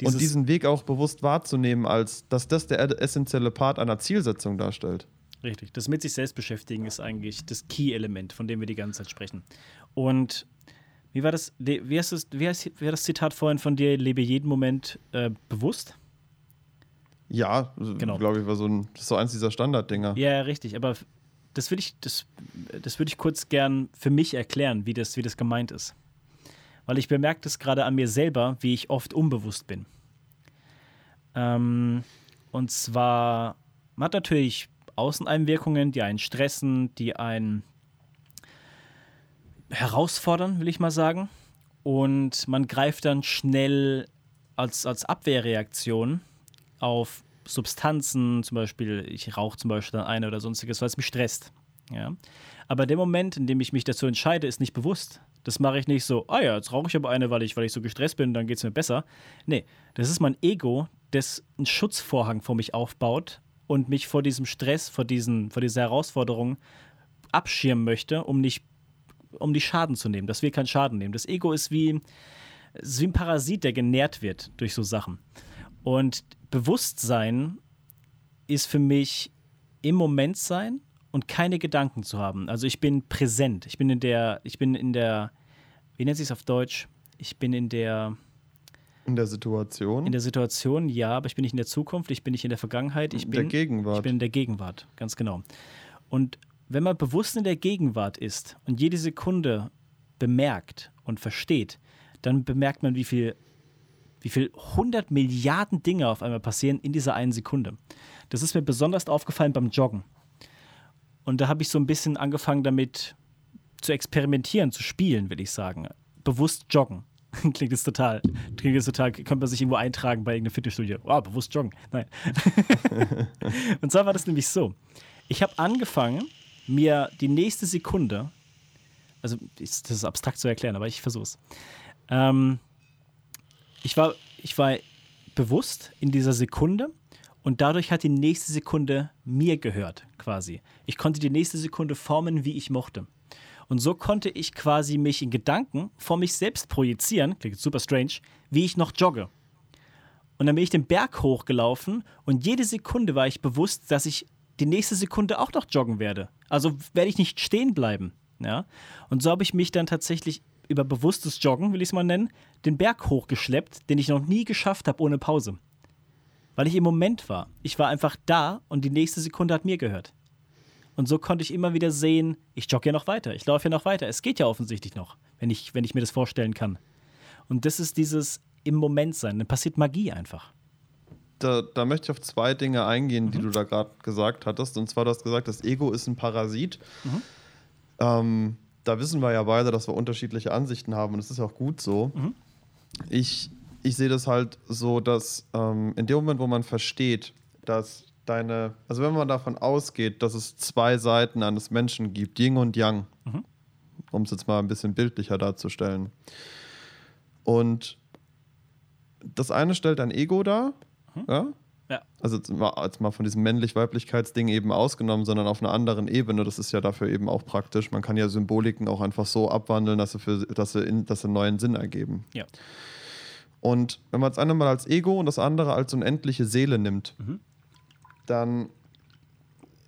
und diesen Weg auch bewusst wahrzunehmen, als dass das der essentielle Part einer Zielsetzung darstellt. Richtig. Das mit sich selbst beschäftigen ist eigentlich das Key-Element, von dem wir die ganze Zeit sprechen. Und wie war das, wie heißt das, wie heißt, wie das Zitat vorhin von dir, lebe jeden Moment äh, bewusst? Ja, Genau. glaube ich, war so, ein, das ist so eins dieser Standarddinger. Ja, richtig, aber das würde ich, das, das würde ich kurz gern für mich erklären, wie das, wie das gemeint ist. Weil ich bemerke das gerade an mir selber, wie ich oft unbewusst bin. Ähm, Und zwar, man hat natürlich Außeneinwirkungen, die einen stressen, die einen herausfordern, will ich mal sagen. Und man greift dann schnell als, als Abwehrreaktion auf Substanzen, zum Beispiel, ich rauche zum Beispiel dann eine oder sonstiges, weil es mich stresst. Ja? Aber der Moment, in dem ich mich dazu entscheide, ist nicht bewusst. Das mache ich nicht so, ah ja, jetzt rauche ich aber eine, weil ich, weil ich so gestresst bin, dann geht es mir besser. Nee, das ist mein Ego, das einen Schutzvorhang vor mich aufbaut und mich vor diesem Stress, vor, diesen, vor dieser Herausforderung abschirmen möchte, um nicht um die Schaden zu nehmen, dass wir keinen Schaden nehmen. Das Ego ist wie, ist wie ein Parasit, der genährt wird durch so Sachen. Und Bewusstsein ist für mich im Moment sein und keine Gedanken zu haben. Also ich bin präsent. Ich bin in der, ich bin in der, wie nennt sich es auf Deutsch? Ich bin in der in der Situation? In der Situation, ja, aber ich bin nicht in der Zukunft, ich bin nicht in der Vergangenheit, ich bin in der Gegenwart. Ich bin in der Gegenwart, ganz genau. Und wenn man bewusst in der Gegenwart ist und jede Sekunde bemerkt und versteht, dann bemerkt man, wie viel, wie viel 100 Milliarden Dinge auf einmal passieren in dieser einen Sekunde. Das ist mir besonders aufgefallen beim Joggen. Und da habe ich so ein bisschen angefangen damit zu experimentieren, zu spielen, will ich sagen. Bewusst joggen. klingt jetzt total, klingt jetzt total, könnte man sich irgendwo eintragen bei irgendeinem Fitnessstudio. Wow, bewusst joggen. Nein. und zwar war das nämlich so. Ich habe angefangen, mir die nächste Sekunde, also das ist abstrakt zu erklären, aber ich versuche es. Ähm, ich, war, ich war bewusst in dieser Sekunde und dadurch hat die nächste Sekunde mir gehört, quasi. Ich konnte die nächste Sekunde formen, wie ich mochte. Und so konnte ich quasi mich in Gedanken vor mich selbst projizieren, klingt super strange, wie ich noch jogge. Und dann bin ich den Berg hochgelaufen und jede Sekunde war ich bewusst, dass ich die nächste Sekunde auch noch joggen werde. Also werde ich nicht stehen bleiben. Ja? Und so habe ich mich dann tatsächlich über bewusstes Joggen, will ich es mal nennen, den Berg hochgeschleppt, den ich noch nie geschafft habe ohne Pause. Weil ich im Moment war. Ich war einfach da und die nächste Sekunde hat mir gehört. Und so konnte ich immer wieder sehen, ich jogge ja noch weiter, ich laufe ja noch weiter. Es geht ja offensichtlich noch, wenn ich, wenn ich mir das vorstellen kann. Und das ist dieses im Moment sein. Dann passiert Magie einfach da, da, möchte ich auf zwei Dinge eingehen, die mhm. du da gerade gesagt hattest. Und zwar, du hast gesagt, das Ego ist ein Parasit. Mhm. Ähm, da wissen wir ja beide, dass wir unterschiedliche Ansichten haben und das ist auch gut so. Mhm. Ich, ich sehe das halt so, dass ähm, in dem Moment, wo man versteht, dass deine, also wenn man davon ausgeht, dass es zwei Seiten eines Menschen gibt, Yin und Yang, mhm. um es jetzt mal ein bisschen bildlicher darzustellen. Und das eine stellt ein Ego dar hm? Ja? Ja. Also jetzt mal, jetzt mal von diesem männlich-weiblichkeitsding eben ausgenommen, sondern auf einer anderen Ebene. Das ist ja dafür eben auch praktisch. Man kann ja Symboliken auch einfach so abwandeln, dass sie, für, dass sie, in, dass sie einen neuen Sinn ergeben. Ja. Und wenn man das eine mal als Ego und das andere als unendliche Seele nimmt, mhm. dann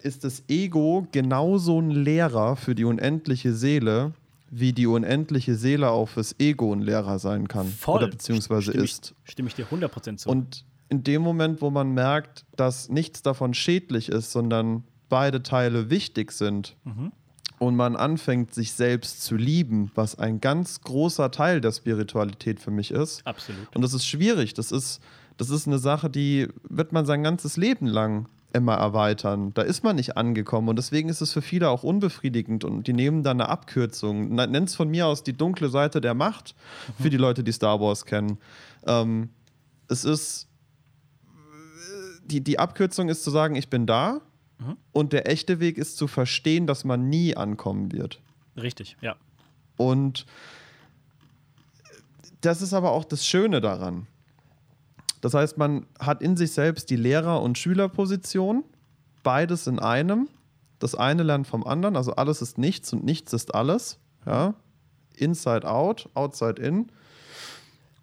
ist das Ego genauso ein Lehrer für die unendliche Seele, wie die unendliche Seele auch fürs Ego ein Lehrer sein kann. Voll. Oder beziehungsweise stimme ist. Ich, stimme ich dir 100% zu. Und in dem Moment, wo man merkt, dass nichts davon schädlich ist, sondern beide Teile wichtig sind mhm. und man anfängt, sich selbst zu lieben, was ein ganz großer Teil der Spiritualität für mich ist. Absolut. Und das ist schwierig. Das ist, das ist eine Sache, die wird man sein ganzes Leben lang immer erweitern. Da ist man nicht angekommen und deswegen ist es für viele auch unbefriedigend und die nehmen dann eine Abkürzung. Nennt es von mir aus die dunkle Seite der Macht mhm. für die Leute, die Star Wars kennen. Ähm, es ist die, die Abkürzung ist zu sagen, ich bin da. Mhm. Und der echte Weg ist zu verstehen, dass man nie ankommen wird. Richtig, ja. Und das ist aber auch das Schöne daran. Das heißt, man hat in sich selbst die Lehrer- und Schülerposition, beides in einem. Das eine lernt vom anderen, also alles ist nichts und nichts ist alles. Ja? Inside out, outside in.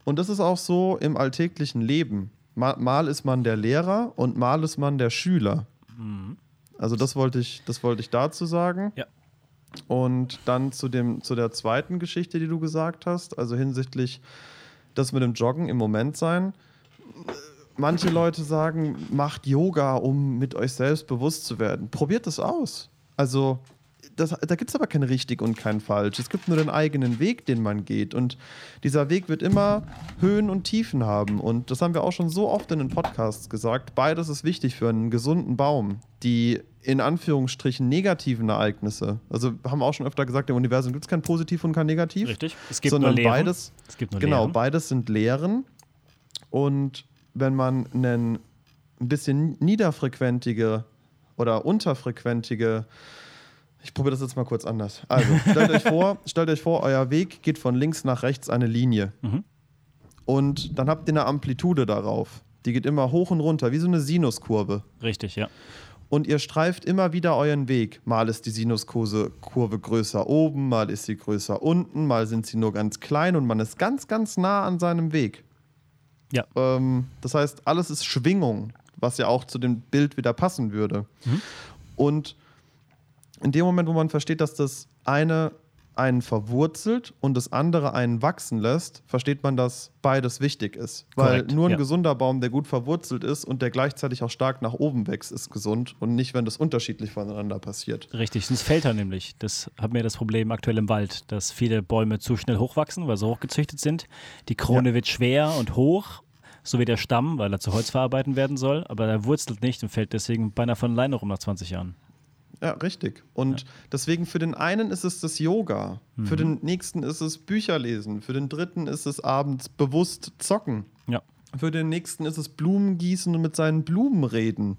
Und das ist auch so im alltäglichen Leben. Mal, mal, ist man der Lehrer und mal ist man der Schüler. Mhm. Also das wollte ich, das wollte ich dazu sagen. Ja. Und dann zu, dem, zu der zweiten Geschichte, die du gesagt hast, also hinsichtlich das mit dem Joggen im Moment sein. Manche Leute sagen, macht Yoga, um mit euch selbst bewusst zu werden. Probiert es aus. Also das, da gibt es aber kein richtig und kein falsch. Es gibt nur den eigenen Weg, den man geht. Und dieser Weg wird immer Höhen und Tiefen haben. Und das haben wir auch schon so oft in den Podcasts gesagt. Beides ist wichtig für einen gesunden Baum. Die in Anführungsstrichen negativen Ereignisse. Also haben wir auch schon öfter gesagt, im Universum gibt es kein Positiv und kein Negativ. Richtig. Es gibt sondern nur Lehren. beides. Es gibt nur genau, Lehren. beides sind Lehren. Und wenn man einen ein bisschen niederfrequentige oder unterfrequentige ich probiere das jetzt mal kurz anders. Also, stellt euch vor, stellt euch vor, euer Weg geht von links nach rechts eine Linie. Mhm. Und dann habt ihr eine Amplitude darauf. Die geht immer hoch und runter, wie so eine Sinuskurve. Richtig, ja. Und ihr streift immer wieder euren Weg. Mal ist die Sinuskurve Kurve größer oben, mal ist sie größer unten, mal sind sie nur ganz klein und man ist ganz, ganz nah an seinem Weg. Ja. Ähm, das heißt, alles ist Schwingung, was ja auch zu dem Bild wieder passen würde. Und in dem Moment, wo man versteht, dass das eine einen verwurzelt und das andere einen wachsen lässt, versteht man, dass beides wichtig ist. Weil Korrekt, nur ein ja. gesunder Baum, der gut verwurzelt ist und der gleichzeitig auch stark nach oben wächst, ist gesund und nicht, wenn das unterschiedlich voneinander passiert. Richtig, sonst fällt er nämlich. Das haben wir das Problem aktuell im Wald, dass viele Bäume zu schnell hochwachsen, weil sie hochgezüchtet sind. Die Krone wird schwer und hoch, so wie der Stamm, weil er zu Holz verarbeiten werden soll, aber er wurzelt nicht und fällt deswegen beinahe von alleine rum nach 20 Jahren. Ja, richtig. Und deswegen für den einen ist es das Yoga, für den nächsten ist es Bücher lesen, für den dritten ist es abends bewusst zocken, Ja. für den nächsten ist es Blumen gießen und mit seinen Blumen reden.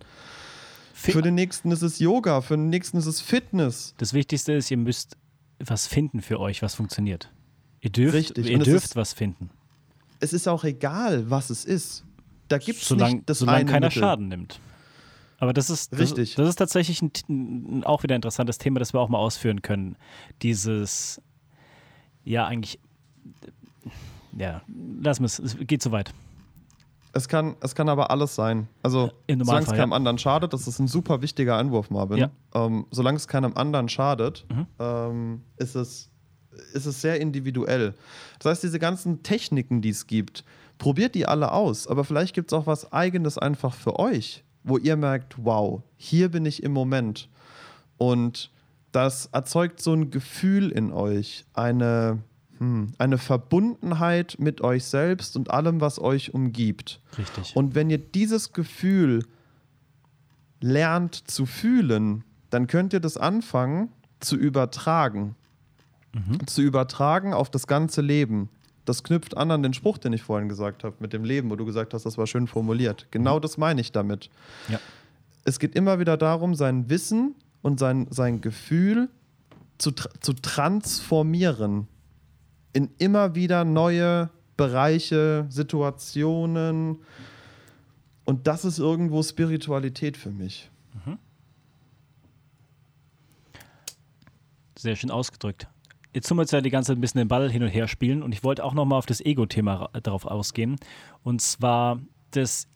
Fi- Für den nächsten ist es Yoga, für den nächsten ist es Fitness. Das Wichtigste ist, ihr müsst was finden für euch, was funktioniert. Ihr dürft, Richtig. Ihr dürft ist- was finden, Es ist auch egal, was es ist. Da gibt es solange nicht das solang eine keiner Mittel. Schaden nimmt. Aber das ist, das, Richtig. das ist tatsächlich ein, auch wieder ein interessantes Thema, das wir auch mal ausführen können. Dieses, ja, eigentlich, ja, lassen wir es, es geht zu weit. Es kann, es kann aber alles sein. Also, solange es keinem ja. anderen schadet, das ist ein super wichtiger Einwurf, Marvin. Ja. Ähm, solange es keinem anderen schadet, Mhm. ähm, ist, es, ist es sehr individuell. Das heißt, diese ganzen Techniken, die es gibt, probiert die alle aus. Aber vielleicht gibt es auch was Eigenes einfach für euch, wo ihr merkt, wow, hier bin ich im Moment. Und das erzeugt so ein Gefühl in euch, eine, hm, eine Verbundenheit mit euch selbst und allem, was euch umgibt. Richtig. Und wenn ihr dieses Gefühl lernt zu fühlen, dann könnt ihr das anfangen zu übertragen. Zu übertragen auf das ganze Leben. Das knüpft an an den Spruch, den ich vorhin gesagt habe, mit dem Leben, wo du gesagt hast, das war schön formuliert. Genau das meine ich damit. ja. Es geht immer wieder darum, sein Wissen und sein, sein Gefühl zu, zu transformieren in immer wieder neue Bereiche, Situationen. Und das ist irgendwo Spiritualität für mich. Sehr schön ausgedrückt. Jetzt tun wir uns ja die ganze Zeit ein bisschen den Ball hin und her spielen und ich wollte auch nochmal auf das Ego-Thema ra- darauf ausgehen. Und zwar das.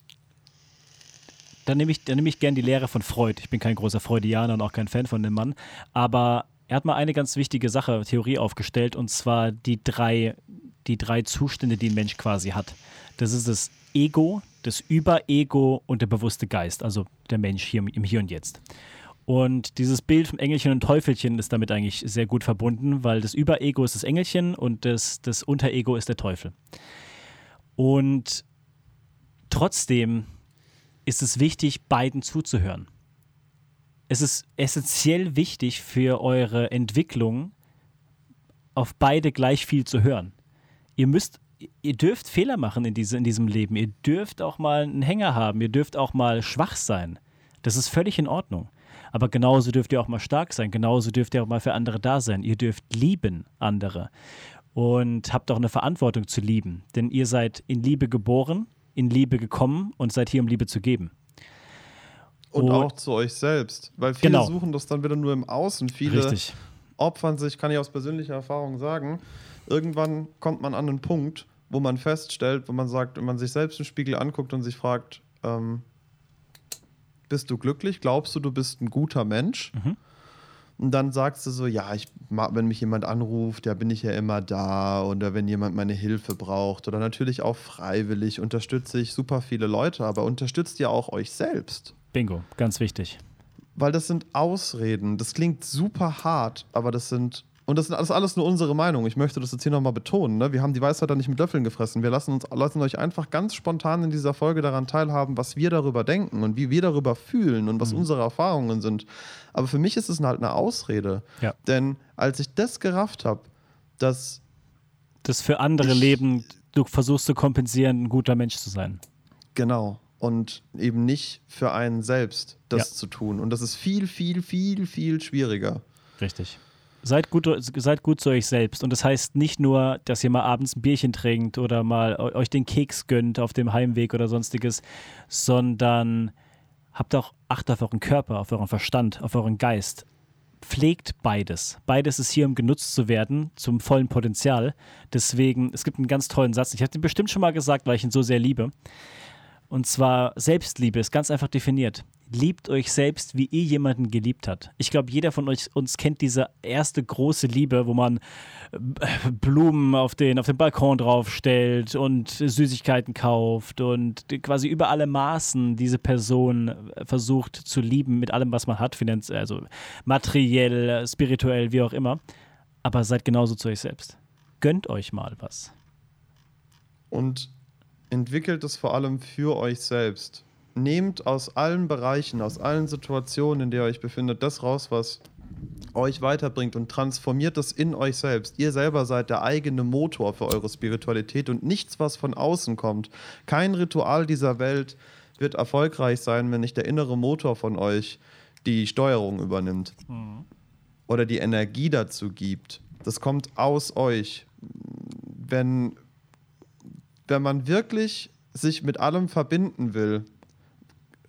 Da nehme ich, da nehme ich gern die Lehre von Freud. Ich bin kein großer Freudianer und auch kein Fan von dem Mann. Aber er hat mal eine ganz wichtige Sache, Theorie aufgestellt, und zwar die drei, die drei Zustände, die ein Mensch quasi hat. Das ist das Ego, das Überego und der bewusste Geist, also der Mensch hier im Hier und Jetzt. Und dieses Bild vom Engelchen und Teufelchen ist damit eigentlich sehr gut verbunden, weil das Überego ist das Engelchen und das, das Unterego ist der Teufel. Und trotzdem ist es wichtig, beiden zuzuhören. Es ist essentiell wichtig für eure Entwicklung, auf beide gleich viel zu hören. Ihr müsst, ihr dürft Fehler machen in, diese, in diesem Leben. Ihr dürft auch mal einen Hänger haben. Ihr dürft auch mal schwach sein. Das ist völlig in Ordnung. Aber genauso dürft ihr auch mal stark sein. Genauso dürft ihr auch mal für andere da sein. Ihr dürft lieben andere. Und habt auch eine Verantwortung zu lieben. Denn ihr seid in Liebe geboren, in Liebe gekommen und seid hier, um Liebe zu geben. Und Und- auch zu euch selbst. Weil viele Genau. suchen das dann wieder nur im Außen. Viele Richtig. opfern sich, kann ich aus persönlicher Erfahrung sagen. Irgendwann kommt man an einen Punkt, wo man feststellt, wo man sagt, wenn man sich selbst im Spiegel anguckt und sich fragt, ähm, bist du glücklich? Glaubst du, du bist ein guter Mensch? Mhm. Und dann sagst du so, ja, ich mag, wenn mich jemand anruft, ja, bin ich ja immer da. Oder wenn jemand meine Hilfe braucht. Oder natürlich auch freiwillig unterstütze ich super viele Leute, aber unterstützt ihr auch euch selbst. Bingo, ganz wichtig. weil das sind Ausreden. Das klingt super hart, aber das sind. Und das ist alles nur unsere Meinung. Ich möchte das jetzt hier nochmal betonen. Ne? Wir haben die Weisheit da nicht mit Löffeln gefressen. Wir lassen, uns, lassen euch einfach ganz spontan in dieser Folge daran teilhaben, was wir darüber denken und wie wir darüber fühlen und was Mhm. unsere Erfahrungen sind. Aber für mich ist es halt eine Ausrede. Ja. Denn als ich das gerafft habe, dass Das für andere Ich- Leben, du versuchst zu kompensieren, ein guter Mensch zu sein. Genau. Und eben nicht für einen selbst das Ja. zu tun. Und das ist viel, viel, viel, viel schwieriger. Richtig. Seid gut, seid gut zu euch selbst. Und das heißt nicht nur, dass ihr mal abends ein Bierchen trinkt oder mal eu- euch den Keks gönnt auf dem Heimweg oder sonstiges, sondern habt auch Acht auf euren Körper, auf euren Verstand, auf euren Geist. Pflegt beides. Beides ist hier, um genutzt zu werden, zum vollen Potenzial. Deswegen, es gibt einen ganz tollen Satz. Ich habe den bestimmt schon mal gesagt, weil ich ihn so sehr liebe. Und zwar Selbstliebe ist ganz einfach definiert. Liebt euch selbst, wie ihr jemanden geliebt hat. Ich glaube, jeder von euch uns kennt diese erste große Liebe, wo man äh, Blumen auf den, auf den Balkon draufstellt und Süßigkeiten kauft und quasi über alle Maßen diese Person äh, versucht zu lieben mit allem, was man hat, also materiell, spirituell, wie auch immer. Aber seid genauso zu euch selbst. Gönnt euch mal was. Und entwickelt es vor allem für euch selbst. Nehmt aus allen Bereichen, aus allen Situationen, in der ihr euch befindet, das raus, was euch weiterbringt und transformiert es in euch selbst. Ihr selber seid der eigene Motor für eure Spiritualität und nichts, was von außen kommt. Kein Ritual dieser Welt wird erfolgreich sein, wenn nicht der innere Motor von euch die Steuerung übernimmt oder die Energie dazu gibt. Das kommt aus euch. Wenn, wenn man wirklich sich mit allem verbinden will,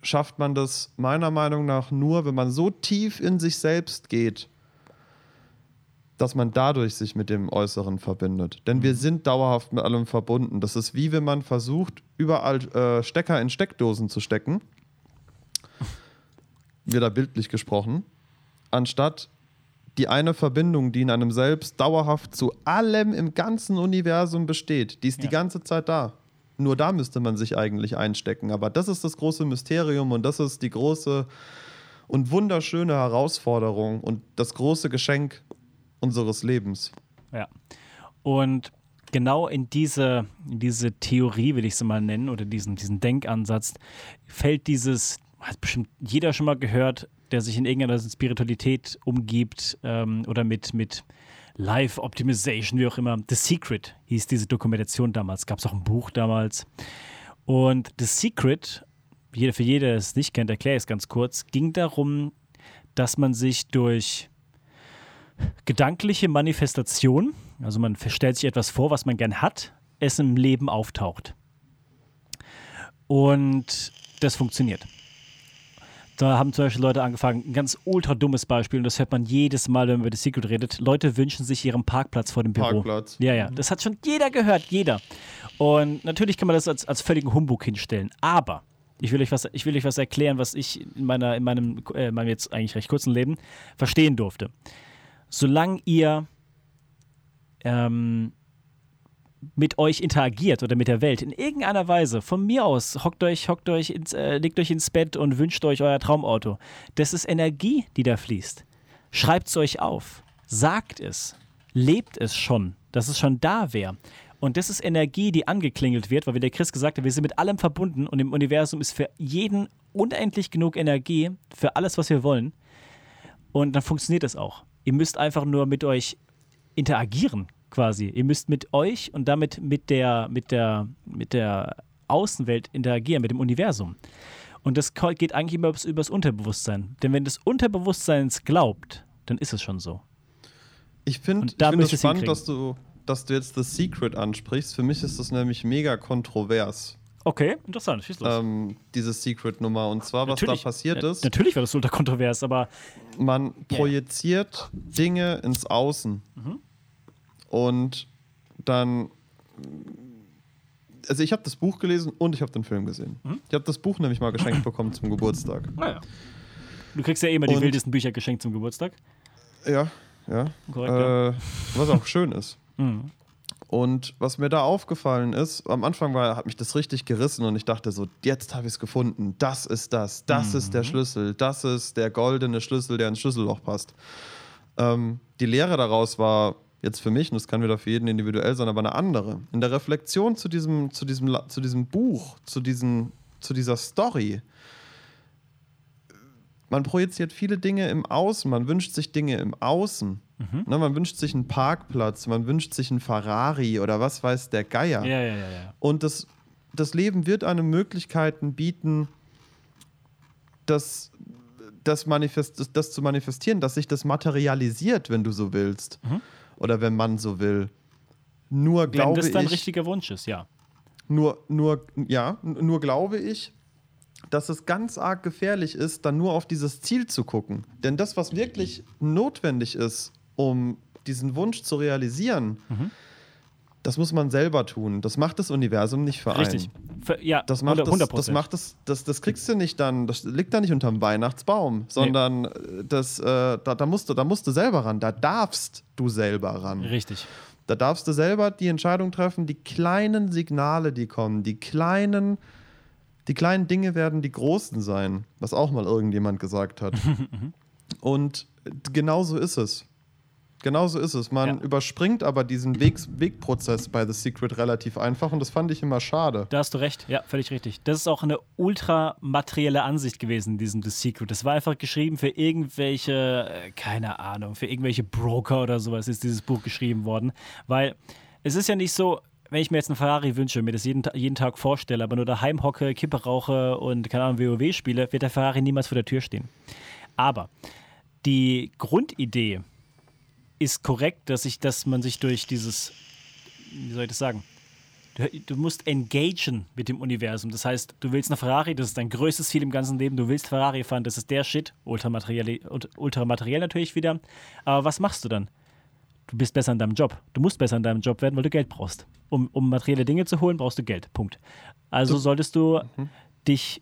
schafft man das meiner Meinung nach nur, wenn man so tief in sich selbst geht, dass man dadurch sich mit dem Äußeren verbindet. Denn wir sind dauerhaft mit allem verbunden. Das ist wie wenn man versucht, überall äh, Stecker in Steckdosen zu stecken. Wieder bildlich gesprochen. Anstatt die eine Verbindung, die in einem selbst dauerhaft zu allem im ganzen Universum besteht, die ist die Ja. ganze Zeit da. Nur da müsste man sich eigentlich einstecken. Aber das ist das große Mysterium und das ist die große und wunderschöne Herausforderung und das große Geschenk unseres Lebens. Ja. Und genau in diese, in diese Theorie, will ich sie mal nennen, oder diesen, diesen Denkansatz, fällt dieses, hat bestimmt jeder schon mal gehört, der sich in irgendeiner Spiritualität umgibt ähm, oder mit, mit Life Optimization, wie auch immer. The Secret hieß diese Dokumentation damals. Gab es auch ein Buch damals. Und The Secret, für jeder, der es nicht kennt, erkläre ich es ganz kurz, ging darum, dass man sich durch gedankliche Manifestation, also man stellt sich etwas vor, was man gern hat, es im Leben auftaucht. Und das funktioniert. Da haben zum Beispiel Leute angefangen, ein ganz ultra dummes Beispiel, und das hört man jedes Mal, wenn man über The Secret redet. Leute wünschen sich ihren Parkplatz vor dem Büro. Parkplatz. Ja, ja, das hat schon jeder gehört, jeder. Und natürlich kann man das als, als völligen Humbug hinstellen. Aber ich will euch was, ich will euch was erklären, was ich in, meiner, in meinem, äh, meinem jetzt eigentlich recht kurzen Leben verstehen durfte. Solange ihr ähm, mit euch interagiert oder mit der Welt in irgendeiner Weise, von mir aus, hockt euch, hockt euch ins, äh, legt euch ins Bett und wünscht euch euer Traumauto. Das ist Energie, die da fließt. Schreibt es euch auf. Sagt es. Lebt es schon, dass es schon da wäre. Und das ist Energie, die angeklingelt wird, weil wie der Chris gesagt hat, wir sind mit allem verbunden und im Universum ist für jeden unendlich genug Energie für alles, was wir wollen. Und dann funktioniert es auch. Ihr müsst einfach nur mit euch interagieren, quasi. Ihr müsst mit euch und damit mit der, mit der, mit der Außenwelt interagieren, mit dem Universum. Und das geht eigentlich immer übers, übers Unterbewusstsein. Denn wenn das Unterbewusstsein es glaubt, dann ist es schon so. Ich finde Und da find es es spannend, dass du, dass du jetzt The Secret ansprichst. Für mich ist das nämlich mega kontrovers, Okay, interessant. Schieß los. ähm, diese Secret-Nummer. Und zwar, was Natürlich, da passiert ist, Natürlich war das ultra kontrovers, aber man projiziert Dinge ins Außen. Mhm. Und dann. Also, ich habe das Buch gelesen und ich habe den Film gesehen. Mhm. Ich habe das Buch nämlich mal geschenkt bekommen zum Geburtstag. naja. Du kriegst ja eh immer die Und- wildesten Bücher geschenkt zum Geburtstag. Ja, ja. Korrekt, ja. Äh, was auch schön ist. Mhm. Und was mir da aufgefallen ist, am Anfang war, hat mich das richtig gerissen und ich dachte so, jetzt habe ich es gefunden. Das ist das. Das ist der Schlüssel. Das ist der goldene Schlüssel, der ins Schlüsselloch passt. Ähm, die Lehre daraus war jetzt für mich, und das kann wieder für jeden individuell sein, aber eine andere. In der Reflexion zu diesem, zu diesem, zu diesem Buch, zu, diesen, zu dieser Story, man projiziert viele Dinge im Außen, man wünscht sich Dinge im Außen. Ne, man wünscht sich einen Parkplatz, man wünscht sich einen Ferrari oder was weiß der Geier. Ja, ja, ja. Und das, das Leben wird einem Möglichkeiten bieten, das, das, manifest, das, das zu manifestieren, dass sich das materialisiert, wenn du so willst. Oder wenn man so will. Nur Wenn glaube das dein ich, richtiger Wunsch ist, ja. nur, nur, ja, nur glaube ich, dass es ganz arg gefährlich ist, dann nur auf dieses Ziel zu gucken. Denn das, was wirklich notwendig ist, um diesen Wunsch zu realisieren, Mhm. das muss man selber tun. Das macht das Universum nicht für Richtig. einen. Ja, Das, macht das, 100 das, macht das, das, das kriegst du nicht dann, das liegt da nicht unterm Weihnachtsbaum, sondern äh, das, äh, da, da, musst du, da musst du selber ran, da darfst du selber ran. Richtig. Da darfst du selber die Entscheidung treffen, die kleinen Signale, die kommen, die kleinen, die kleinen Dinge werden die großen sein, was auch mal irgendjemand gesagt hat. Und genau so ist es. Genau so ist es. Man Ja. überspringt aber diesen Weg, Wegprozess bei The Secret relativ einfach und das fand ich immer schade. Da hast du recht, ja, völlig richtig. Das ist auch eine ultramaterielle Ansicht gewesen in diesem The Secret. Das war einfach geschrieben für irgendwelche, äh, keine Ahnung, für irgendwelche Broker oder sowas ist dieses Buch geschrieben worden. Weil es ist ja nicht so, wenn ich mir jetzt einen Ferrari wünsche, mir das jeden, jeden Tag vorstelle, aber nur daheim hocke, Kippe rauche und keine Ahnung, WoW spiele, wird der Ferrari niemals vor der Tür stehen. Aber die Grundidee ist korrekt, dass, ich, dass man sich durch dieses, wie soll ich das sagen, Du, du musst engagen mit dem Universum. Das heißt, du willst eine Ferrari, das ist dein größtes Ziel im ganzen Leben. Du willst Ferrari fahren, das ist der Shit. Ultramateriell, ultramateriell natürlich wieder. Aber was machst du dann? Du bist besser in deinem Job. Du musst besser in deinem Job werden, weil du Geld brauchst. Um, um materielle Dinge zu holen, brauchst du Geld. Punkt. Also solltest du dich,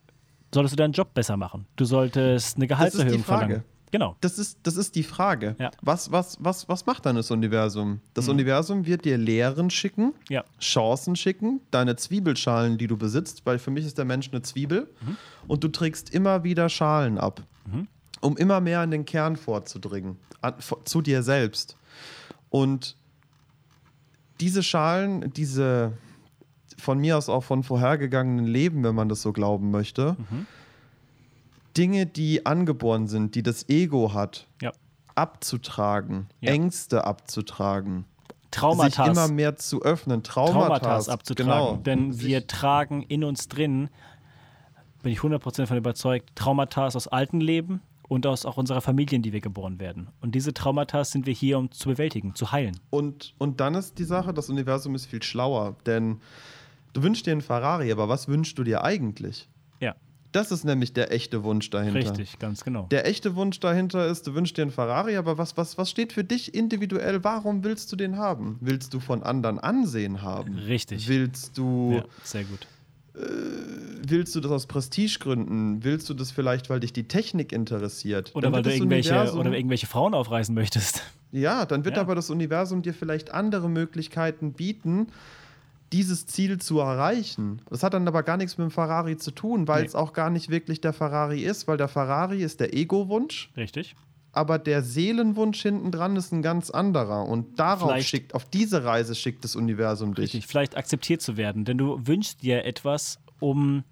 solltest du deinen Job besser machen. Du solltest eine Gehaltserhöhung Frage. verlangen. Genau. Das ist, das ist die Frage. Ja. Was, was, was, was macht dann das Universum? Das Universum wird dir Lehren schicken, Ja. Chancen schicken, deine Zwiebelschalen, die du besitzt, weil für mich ist der Mensch eine Zwiebel, und du trägst immer wieder Schalen ab, um immer mehr an den Kern vorzudringen, an, zu dir selbst. Und diese Schalen, diese von mir aus auch von vorhergegangenen Leben, wenn man das so glauben möchte, Dinge, die angeboren sind, die das Ego hat, Ja. abzutragen, Ja. Ängste abzutragen, Traumata. sich immer mehr zu öffnen, Traumata, Traumata abzutragen. Genau. Denn Sich- wir tragen in uns drin, bin ich 100% von überzeugt, Traumata aus alten Leben und aus auch unserer Familien, die wir geboren werden. Und diese Traumata sind wir hier, um zu bewältigen, zu heilen. Und, und dann ist die Sache, das Universum ist viel schlauer, denn du wünschst dir einen Ferrari, aber was wünschst du dir eigentlich? Ja, Das ist nämlich der echte Wunsch dahinter. richtig, ganz genau. Der echte Wunsch dahinter ist, du wünschst dir einen Ferrari, aber was, was, was steht für dich individuell? Warum willst du den haben? Willst du von anderen Ansehen haben? Richtig. Willst du, ja, sehr gut. willst du das aus Prestigegründen? Willst du das vielleicht, weil dich die Technik interessiert? Oder weil du irgendwelche, oder irgendwelche Frauen aufreißen möchtest. Ja, dann wird Ja. aber das Universum dir vielleicht andere Möglichkeiten bieten, dieses Ziel zu erreichen. Das hat dann aber gar nichts mit dem Ferrari zu tun, weil Nee. es auch gar nicht wirklich der Ferrari ist, weil der Ferrari ist der Ego-Wunsch, Richtig. aber der Seelenwunsch hinten dran ist ein ganz anderer. Und darauf Vielleicht- schickt, auf diese Reise schickt das Universum dich. Richtig. Vielleicht akzeptiert zu werden. Denn du wünschst dir etwas, um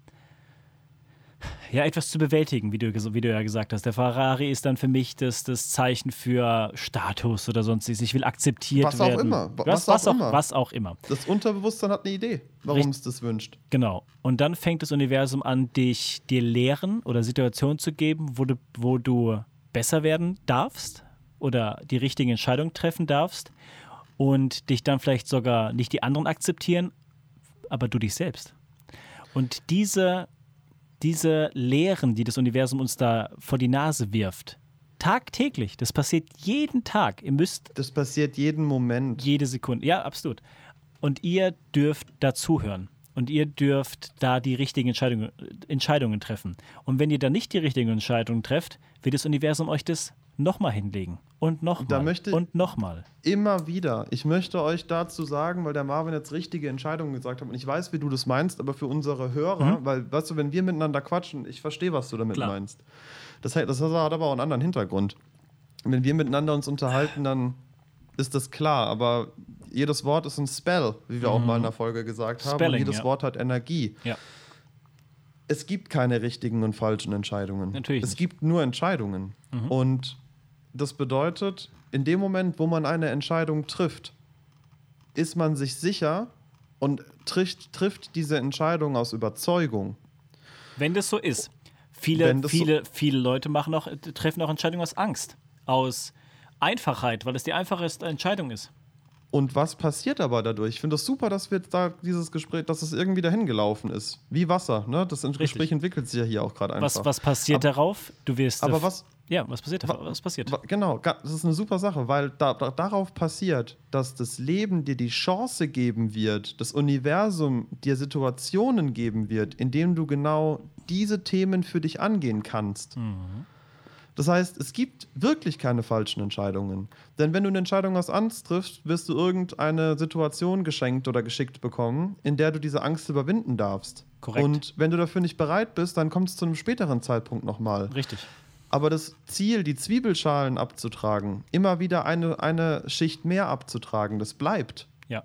ja, etwas zu bewältigen, wie du, wie du ja gesagt hast. Der Ferrari ist dann für mich das, das Zeichen für Status oder sonstiges. Ich will akzeptiert Was auch werden. immer. Was, Was was, auch auch, immer. was auch immer. Das Unterbewusstsein hat eine Idee, warum Richt- es das wünscht. Genau. Und dann fängt das Universum an, dich dir Lehren oder Situationen zu geben, wo du, wo du besser werden darfst oder die richtigen Entscheidungen treffen darfst und dich dann vielleicht sogar nicht die anderen akzeptieren, aber du dich selbst. Und diese, diese Lehren, die das Universum uns da vor die Nase wirft, tagtäglich, das passiert jeden Tag. Ihr müsst Das passiert jeden Moment. jede Sekunde. Ja, absolut. Und ihr dürft dazuhören. Und ihr dürft da die richtigen Entscheidungen, Entscheidungen treffen. Und wenn ihr da nicht die richtigen Entscheidungen trefft, wird das Universum euch das nochmal hinlegen und nochmal und nochmal. Immer wieder. Ich möchte euch dazu sagen, weil der Marvin jetzt richtige Entscheidungen gesagt hat und ich weiß, wie du das meinst, aber für unsere Hörer, weil, weißt du, wenn wir miteinander quatschen, ich verstehe, was du damit Klar. meinst. Das, hat- das hat aber auch einen anderen Hintergrund. Wenn wir miteinander uns unterhalten, dann ist das klar, aber jedes Wort ist ein Spell, wie wir auch mal in der Folge gesagt haben. Spelling, und jedes ja. Wort hat Energie. Ja. Es gibt keine richtigen und falschen Entscheidungen. Natürlich Es nicht. gibt nur Entscheidungen. Und das bedeutet, in dem Moment, wo man eine Entscheidung trifft, ist man sich sicher und trifft, trifft diese Entscheidung aus Überzeugung. Wenn das so ist. Viele, das so- viele, viele Leute machen auch, treffen auch Entscheidungen aus Angst, aus Einfachheit, weil es die einfachste Entscheidung ist. Und was passiert aber dadurch? Ich finde es das super, dass wir da dieses Gespräch, dass es irgendwie dahin gelaufen ist. Wie Wasser, ne? Das Gespräch entwickelt sich ja hier auch gerade einfach. Was, was passiert darauf? Du wirst. aber was- Ja, was passiert? darauf? Was passiert? Genau, das ist eine super Sache, weil da, da, darauf passiert, dass das Leben dir die Chance geben wird, das Universum dir Situationen geben wird, in denen du genau diese Themen für dich angehen kannst. Das heißt, es gibt wirklich keine falschen Entscheidungen. Denn wenn du eine Entscheidung aus Angst triffst, wirst du irgendeine Situation geschenkt oder geschickt bekommen, in der du diese Angst überwinden darfst. Korrekt. Und wenn du dafür nicht bereit bist, dann kommt es zu einem späteren Zeitpunkt nochmal. Richtig. Aber das Ziel, die Zwiebelschalen abzutragen, immer wieder eine, eine Schicht mehr abzutragen, das bleibt. Ja.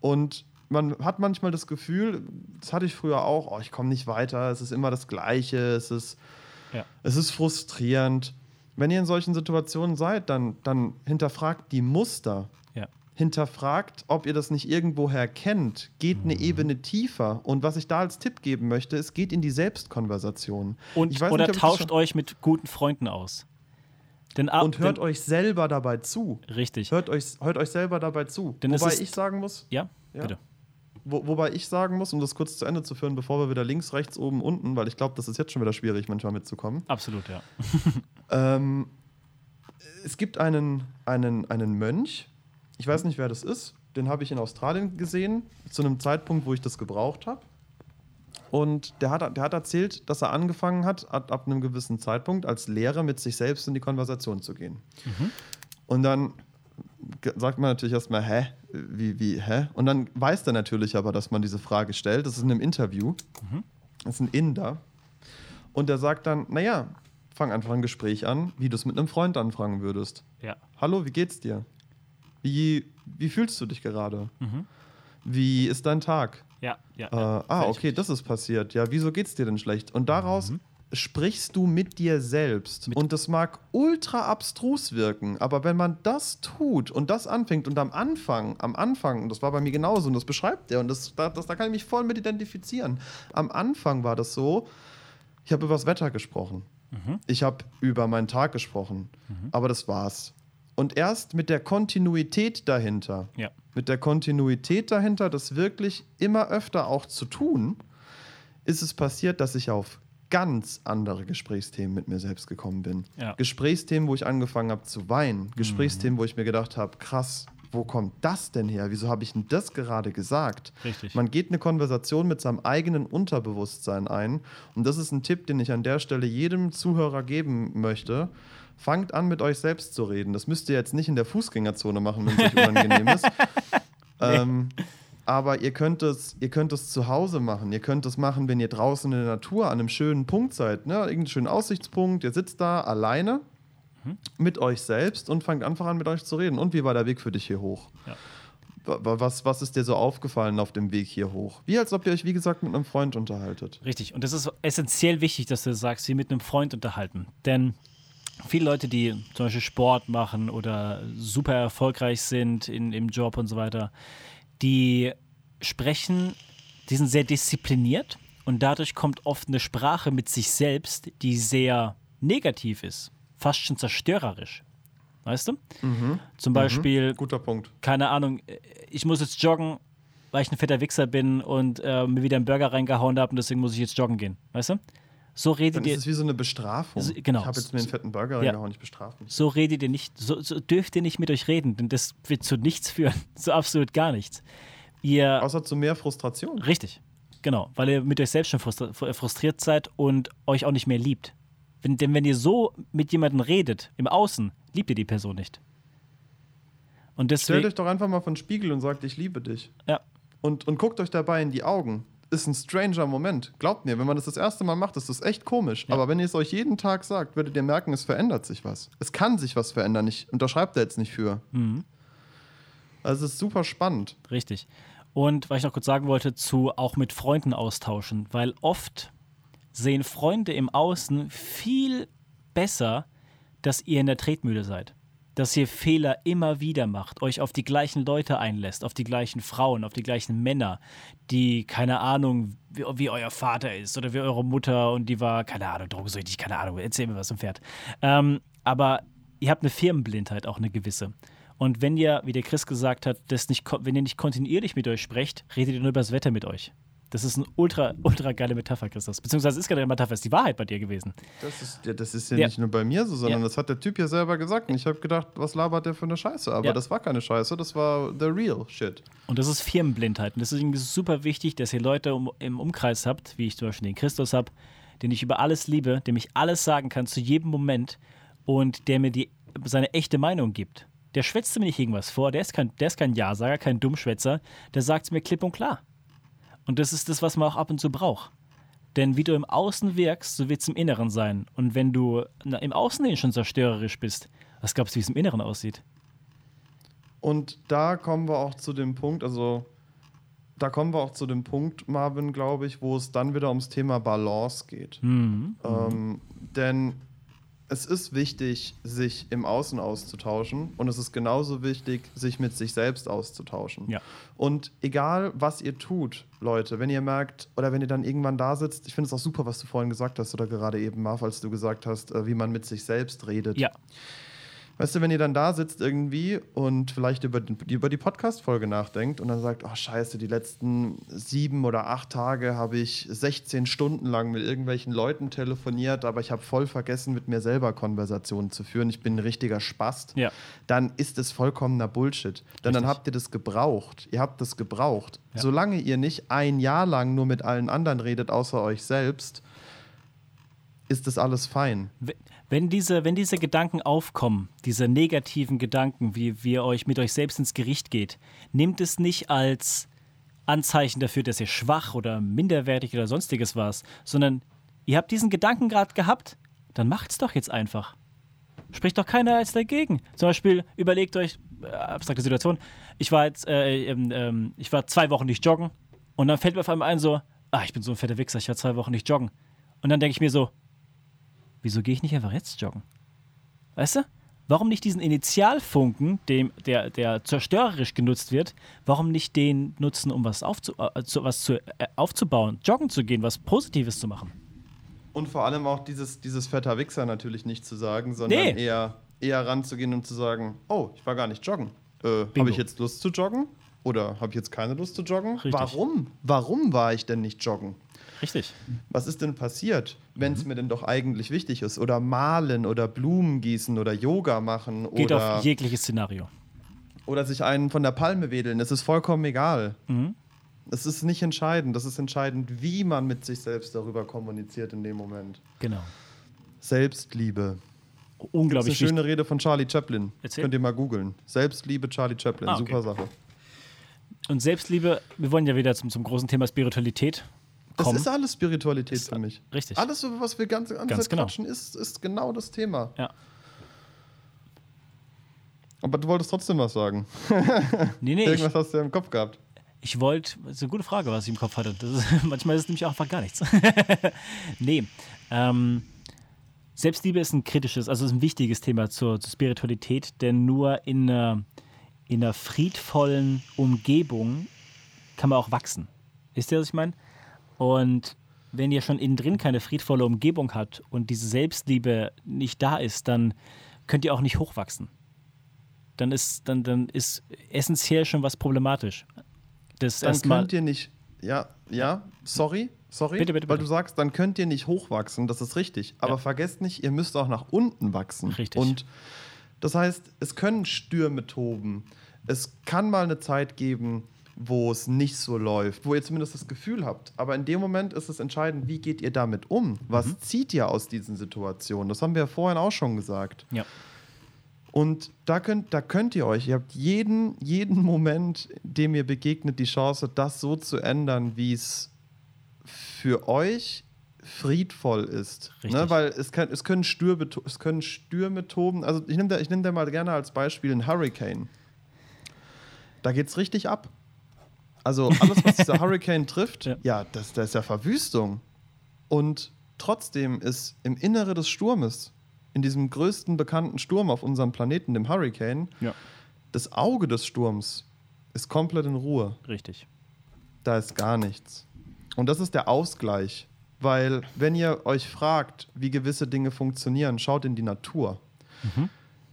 Und man hat manchmal das Gefühl, das hatte ich früher auch, oh, ich komme nicht weiter, es ist immer das Gleiche, es ist, Ja. es ist frustrierend. Wenn ihr in solchen Situationen seid, dann, dann hinterfragt die Muster. Hinterfragt, ob ihr das nicht irgendwoher kennt. Geht eine Mhm. Ebene tiefer. Und was ich da als Tipp geben möchte, ist, geht in die Selbstkonversation. Und, oder nicht, tauscht euch mit guten Freunden aus. Denn ab, und hört denn, euch selber dabei zu. Richtig. Hört euch, hört euch selber dabei zu. Denn wobei ist- ich sagen muss, ja? Ja. bitte. wo, wobei ich sagen muss, um das kurz zu Ende zu führen, bevor wir wieder links, rechts, oben, unten, weil ich glaube, das ist jetzt schon wieder schwierig, manchmal mitzukommen. Absolut, ja. Ähm, es gibt einen, einen, einen Mönch, ich weiß nicht, wer das ist, den habe ich in Australien gesehen, zu einem Zeitpunkt, wo ich das gebraucht habe. Und der hat, der hat erzählt, dass er angefangen hat, ab, ab einem gewissen Zeitpunkt als Lehrer mit sich selbst in die Konversation zu gehen. Und dann sagt man natürlich erstmal, hä? Wie, wie, hä? Und dann weiß er natürlich aber, dass man diese Frage stellt. Das ist in einem Interview. Das ist ein Inder. Und der sagt dann, naja, fang einfach ein Gespräch an, wie du es mit einem Freund anfangen würdest. Ja. Hallo, wie geht's dir? Wie, wie fühlst du dich gerade? Wie ist dein Tag? Ja, ja. Äh, ja. ah, okay, das ist passiert. Ja, wieso geht's dir denn schlecht? Und daraus sprichst du mit dir selbst. und das mag ultra abstrus wirken, aber wenn man das tut und das anfängt und am Anfang, am Anfang, und das war bei mir genauso und das beschreibt er und das, da, das, da kann ich mich voll mit identifizieren. Am Anfang war das so, ich habe über das Wetter gesprochen. Ich habe über meinen Tag gesprochen. Aber das war's. Und erst mit der Kontinuität dahinter, Ja. mit der Kontinuität dahinter, das wirklich immer öfter auch zu tun, ist es passiert, dass ich auf ganz andere Gesprächsthemen mit mir selbst gekommen bin. Ja. Gesprächsthemen, wo ich angefangen habe zu weinen. Gesprächsthemen, wo ich mir gedacht habe, krass, wo kommt das denn her? Wieso habe ich denn das gerade gesagt? Richtig. Man geht eine Konversation mit seinem eigenen Unterbewusstsein ein. Und das ist ein Tipp, den ich an der Stelle jedem Zuhörer geben möchte. Fangt an, mit euch selbst zu reden. Das müsst ihr jetzt nicht in der Fußgängerzone machen, wenn es euch unangenehm ist. Ähm, aber ihr könnt, es, ihr könnt es zu Hause machen. Ihr könnt es machen, wenn ihr draußen in der Natur an einem schönen Punkt seid. Ne? Irgendeinen schönen Aussichtspunkt. Ihr sitzt da alleine mit euch selbst und fangt einfach an, mit euch zu reden. Und wie war der Weg für dich hier hoch? Ja. Wa- Was, was ist dir so aufgefallen auf dem Weg hier hoch? Wie als ob ihr euch, wie gesagt, mit einem Freund unterhaltet. Richtig. Und das ist essentiell wichtig, dass du sagst, sie mit einem Freund unterhalten. Denn viele Leute, die zum Beispiel Sport machen oder super erfolgreich sind in, im Job und so weiter, die sprechen, die sind sehr diszipliniert und dadurch kommt oft eine Sprache mit sich selbst, die sehr negativ ist, fast schon zerstörerisch. Weißt du? Zum Beispiel, Guter Punkt. keine Ahnung, ich muss jetzt joggen, weil ich ein fetter Wichser bin und äh, mir wieder einen Burger reingehauen habe und deswegen muss ich jetzt joggen gehen. Weißt du? So redet Dann ihr, ist es wie so eine Bestrafung. So- genau. Ich habe jetzt mir einen fetten Burger Ja. reingehauen, ich bestrafe mich. so redet ihr nicht, so, so dürft ihr nicht mit euch reden, denn das wird zu nichts führen. So absolut gar nichts. Ihr, Außer zu mehr Frustration. richtig, genau, weil ihr mit euch selbst schon frustri- frustriert seid und euch auch nicht mehr liebt. Wenn, denn wenn ihr so mit jemandem redet, im Außen, liebt ihr die Person nicht. Und Stellt deswegen. euch doch einfach mal vor den Spiegel und sagt, ich liebe dich. Ja, Und, und guckt euch dabei in die Augen. Ist ein stranger Moment. Glaubt mir, wenn man das das erste Mal macht, ist das echt komisch. Aber wenn ihr es euch jeden Tag sagt, werdet ihr merken, es verändert sich was. Es kann sich was verändern. Ich unterschreibe da jetzt nicht für. Also es ist super spannend. Richtig. Und was ich noch kurz sagen wollte, zu auch mit Freunden austauschen, weil oft sehen Freunde im Außen viel besser, dass ihr in der Tretmühle seid. Dass ihr Fehler immer wieder macht, euch auf die gleichen Leute einlässt, auf die gleichen Frauen, auf die gleichen Männer, die, keine Ahnung, wie, wie euer Vater ist oder wie eure Mutter und die war, keine Ahnung, drogensüchtig, keine Ahnung, erzähl mir was zum Pferd. Ähm, aber ihr habt eine Firmenblindheit, auch eine gewisse. Und wenn ihr, wie der Chris gesagt hat, das nicht, wenn ihr nicht kontinuierlich mit euch sprecht, redet ihr nur über das Wetter mit euch. Das ist eine ultra, ultra geile Metapher, Christus. Beziehungsweise ist keine Metapher, ist die Wahrheit bei dir gewesen. Das ist ja, das ist ja, Ja. nicht nur bei mir so, sondern Ja. das hat der Typ ja selber gesagt. Und ich habe gedacht, was labert der für eine Scheiße? Aber Ja. das war keine Scheiße, das war the real shit. Und das ist Firmenblindheit. Und deswegen ist es super wichtig, dass ihr Leute um, im Umkreis habt, wie ich zum Beispiel den Christus habe, den ich über alles liebe, dem ich alles sagen kann zu jedem Moment und der mir die, seine echte Meinung gibt. Der schwätzt mir nicht irgendwas vor, der ist kein, der ist kein Ja-Sager, kein Dummschwätzer, der sagt es mir klipp und klar. Und das ist das, was man auch ab und zu braucht. Denn wie du im Außen wirkst, so wird es im Inneren sein. Und wenn du na, im Außen schon zerstörerisch bist, was glaubst du, wie es im Inneren aussieht? Und da kommen wir auch zu dem Punkt, also da kommen wir auch zu dem Punkt, Marvin, glaube ich, wo es dann wieder ums Thema Balance geht. Mhm. Ähm, denn es ist wichtig, sich im Außen auszutauschen und es ist genauso wichtig, sich mit sich selbst auszutauschen. Ja. Und egal, was ihr tut, Leute, wenn ihr merkt oder wenn ihr dann irgendwann da sitzt, ich finde es auch super, was du vorhin gesagt hast oder gerade eben, Marv, als du gesagt hast, äh, wie man mit sich selbst redet. Ja, Weißt du, wenn ihr dann da sitzt irgendwie und vielleicht über, den- über die Podcast-Folge nachdenkt und dann sagt, oh scheiße, die letzten sieben oder acht Tage habe ich 16 Stunden lang mit irgendwelchen Leuten telefoniert, aber ich habe voll vergessen, mit mir selber Konversationen zu führen. Ich bin ein richtiger Spast. Ja. Dann ist es vollkommener Bullshit. Denn dann Richtig. habt ihr das gebraucht. Ihr habt das gebraucht. Ja. Solange ihr nicht ein Jahr lang nur mit allen anderen redet, außer euch selbst, ist das alles fein. Wenn diese, wenn diese Gedanken aufkommen, diese negativen Gedanken, wie, wie ihr euch mit euch selbst ins Gericht geht, nehmt es nicht als Anzeichen dafür, dass ihr schwach oder minderwertig oder sonstiges warst, sondern ihr habt diesen Gedanken gerade gehabt, dann macht's doch jetzt einfach. Spricht doch keiner als dagegen. Zum Beispiel überlegt euch, äh, abstrakte Situation, ich war jetzt, äh, ähm, ähm, ich war zwei Wochen nicht joggen und dann fällt mir auf einmal ein so, ah, ich bin so ein fetter Wichser, ich war zwei Wochen nicht joggen. Und dann denke ich mir so, wieso gehe ich nicht einfach jetzt joggen? Weißt du? Warum nicht diesen Initialfunken, dem, der, der zerstörerisch genutzt wird, warum nicht den nutzen, um was, aufzu, äh, zu, was zu, äh, aufzubauen, joggen zu gehen, was Positives zu machen? Und vor allem auch dieses, dieses fetter Wichser natürlich nicht zu sagen, sondern Nee. eher, eher ranzugehen und zu sagen, oh, ich war gar nicht joggen. Äh, habe ich jetzt Lust zu joggen? Oder habe ich jetzt keine Lust zu joggen? Richtig. Warum? Warum war ich denn nicht joggen? Richtig. Was ist denn passiert, wenn Mhm. es mir denn doch eigentlich wichtig ist? Oder malen oder Blumen gießen oder Yoga machen Geht oder, auf jegliches Szenario. oder sich einen von der Palme wedeln. Es ist vollkommen egal. Mhm. Es ist nicht entscheidend. Das ist entscheidend, wie man mit sich selbst darüber kommuniziert in dem Moment. Genau. Selbstliebe. Das ist eine Unglaublich schöne Rede von Charlie Chaplin. Erzähl. Könnt ihr mal googeln. Selbstliebe Charlie Chaplin. Ah, okay. Super Sache. Und Selbstliebe, wir wollen ja wieder zum, zum großen Thema Spiritualität Das kommen. ist alles Spiritualität Ist- für mich. richtig. Alles, was wir ganz, ganz, Ganz genau. quatschen, ist, ist genau das Thema. ja. Aber du wolltest trotzdem was sagen. Nee, nee, ich, Irgendwas hast du ja im Kopf gehabt. ich wollte, das ist eine gute Frage, was ich im Kopf hatte. Das ist, manchmal ist es nämlich auch einfach gar nichts. nee. Ähm, Selbstliebe ist ein kritisches, also ist ein wichtiges Thema zur, zur Spiritualität, denn nur in einer, in einer friedvollen Umgebung kann man auch wachsen. Wisst ihr, was ich meine? Und wenn ihr schon innen drin keine friedvolle Umgebung habt und diese Selbstliebe nicht da ist, dann könnt ihr auch nicht hochwachsen. Dann ist, dann, dann ist essentiell schon was problematisch. Das Dann erstmal. könnt ihr nicht. Ja, ja, sorry, sorry. Bitte, bitte, Weil bitte. du sagst, dann könnt ihr nicht hochwachsen, das ist richtig. Aber Ja. vergesst nicht, ihr müsst auch nach unten wachsen. Richtig. Und das heißt, es können Stürme toben. Es kann mal eine Zeit geben, wo es nicht so läuft, wo ihr zumindest das Gefühl habt. Aber in dem Moment ist es entscheidend, wie geht ihr damit um? Was zieht ihr aus diesen Situationen? Das haben wir ja vorhin auch schon gesagt. Ja. Und da könnt, da könnt ihr euch, ihr habt jeden, jeden Moment, dem ihr begegnet, die Chance, das so zu ändern, wie es für euch friedvoll ist. Richtig. Ne? Weil es, kann, es, können Stürme, es können Stürme toben. Also ich nehme da, ich nehm da mal gerne als Beispiel einen Hurricane. Da geht es richtig ab. Also alles, was dieser Hurricane trifft, Ja. ja, das, das ist ja Verwüstung. Und trotzdem ist im Innere des Sturmes, in diesem größten bekannten Sturm auf unserem Planeten, dem Hurricane, Ja. das Auge des Sturms ist komplett in Ruhe. Richtig. Da ist gar nichts. Und das ist der Ausgleich. Weil, wenn ihr euch fragt, wie gewisse Dinge funktionieren, schaut in die Natur.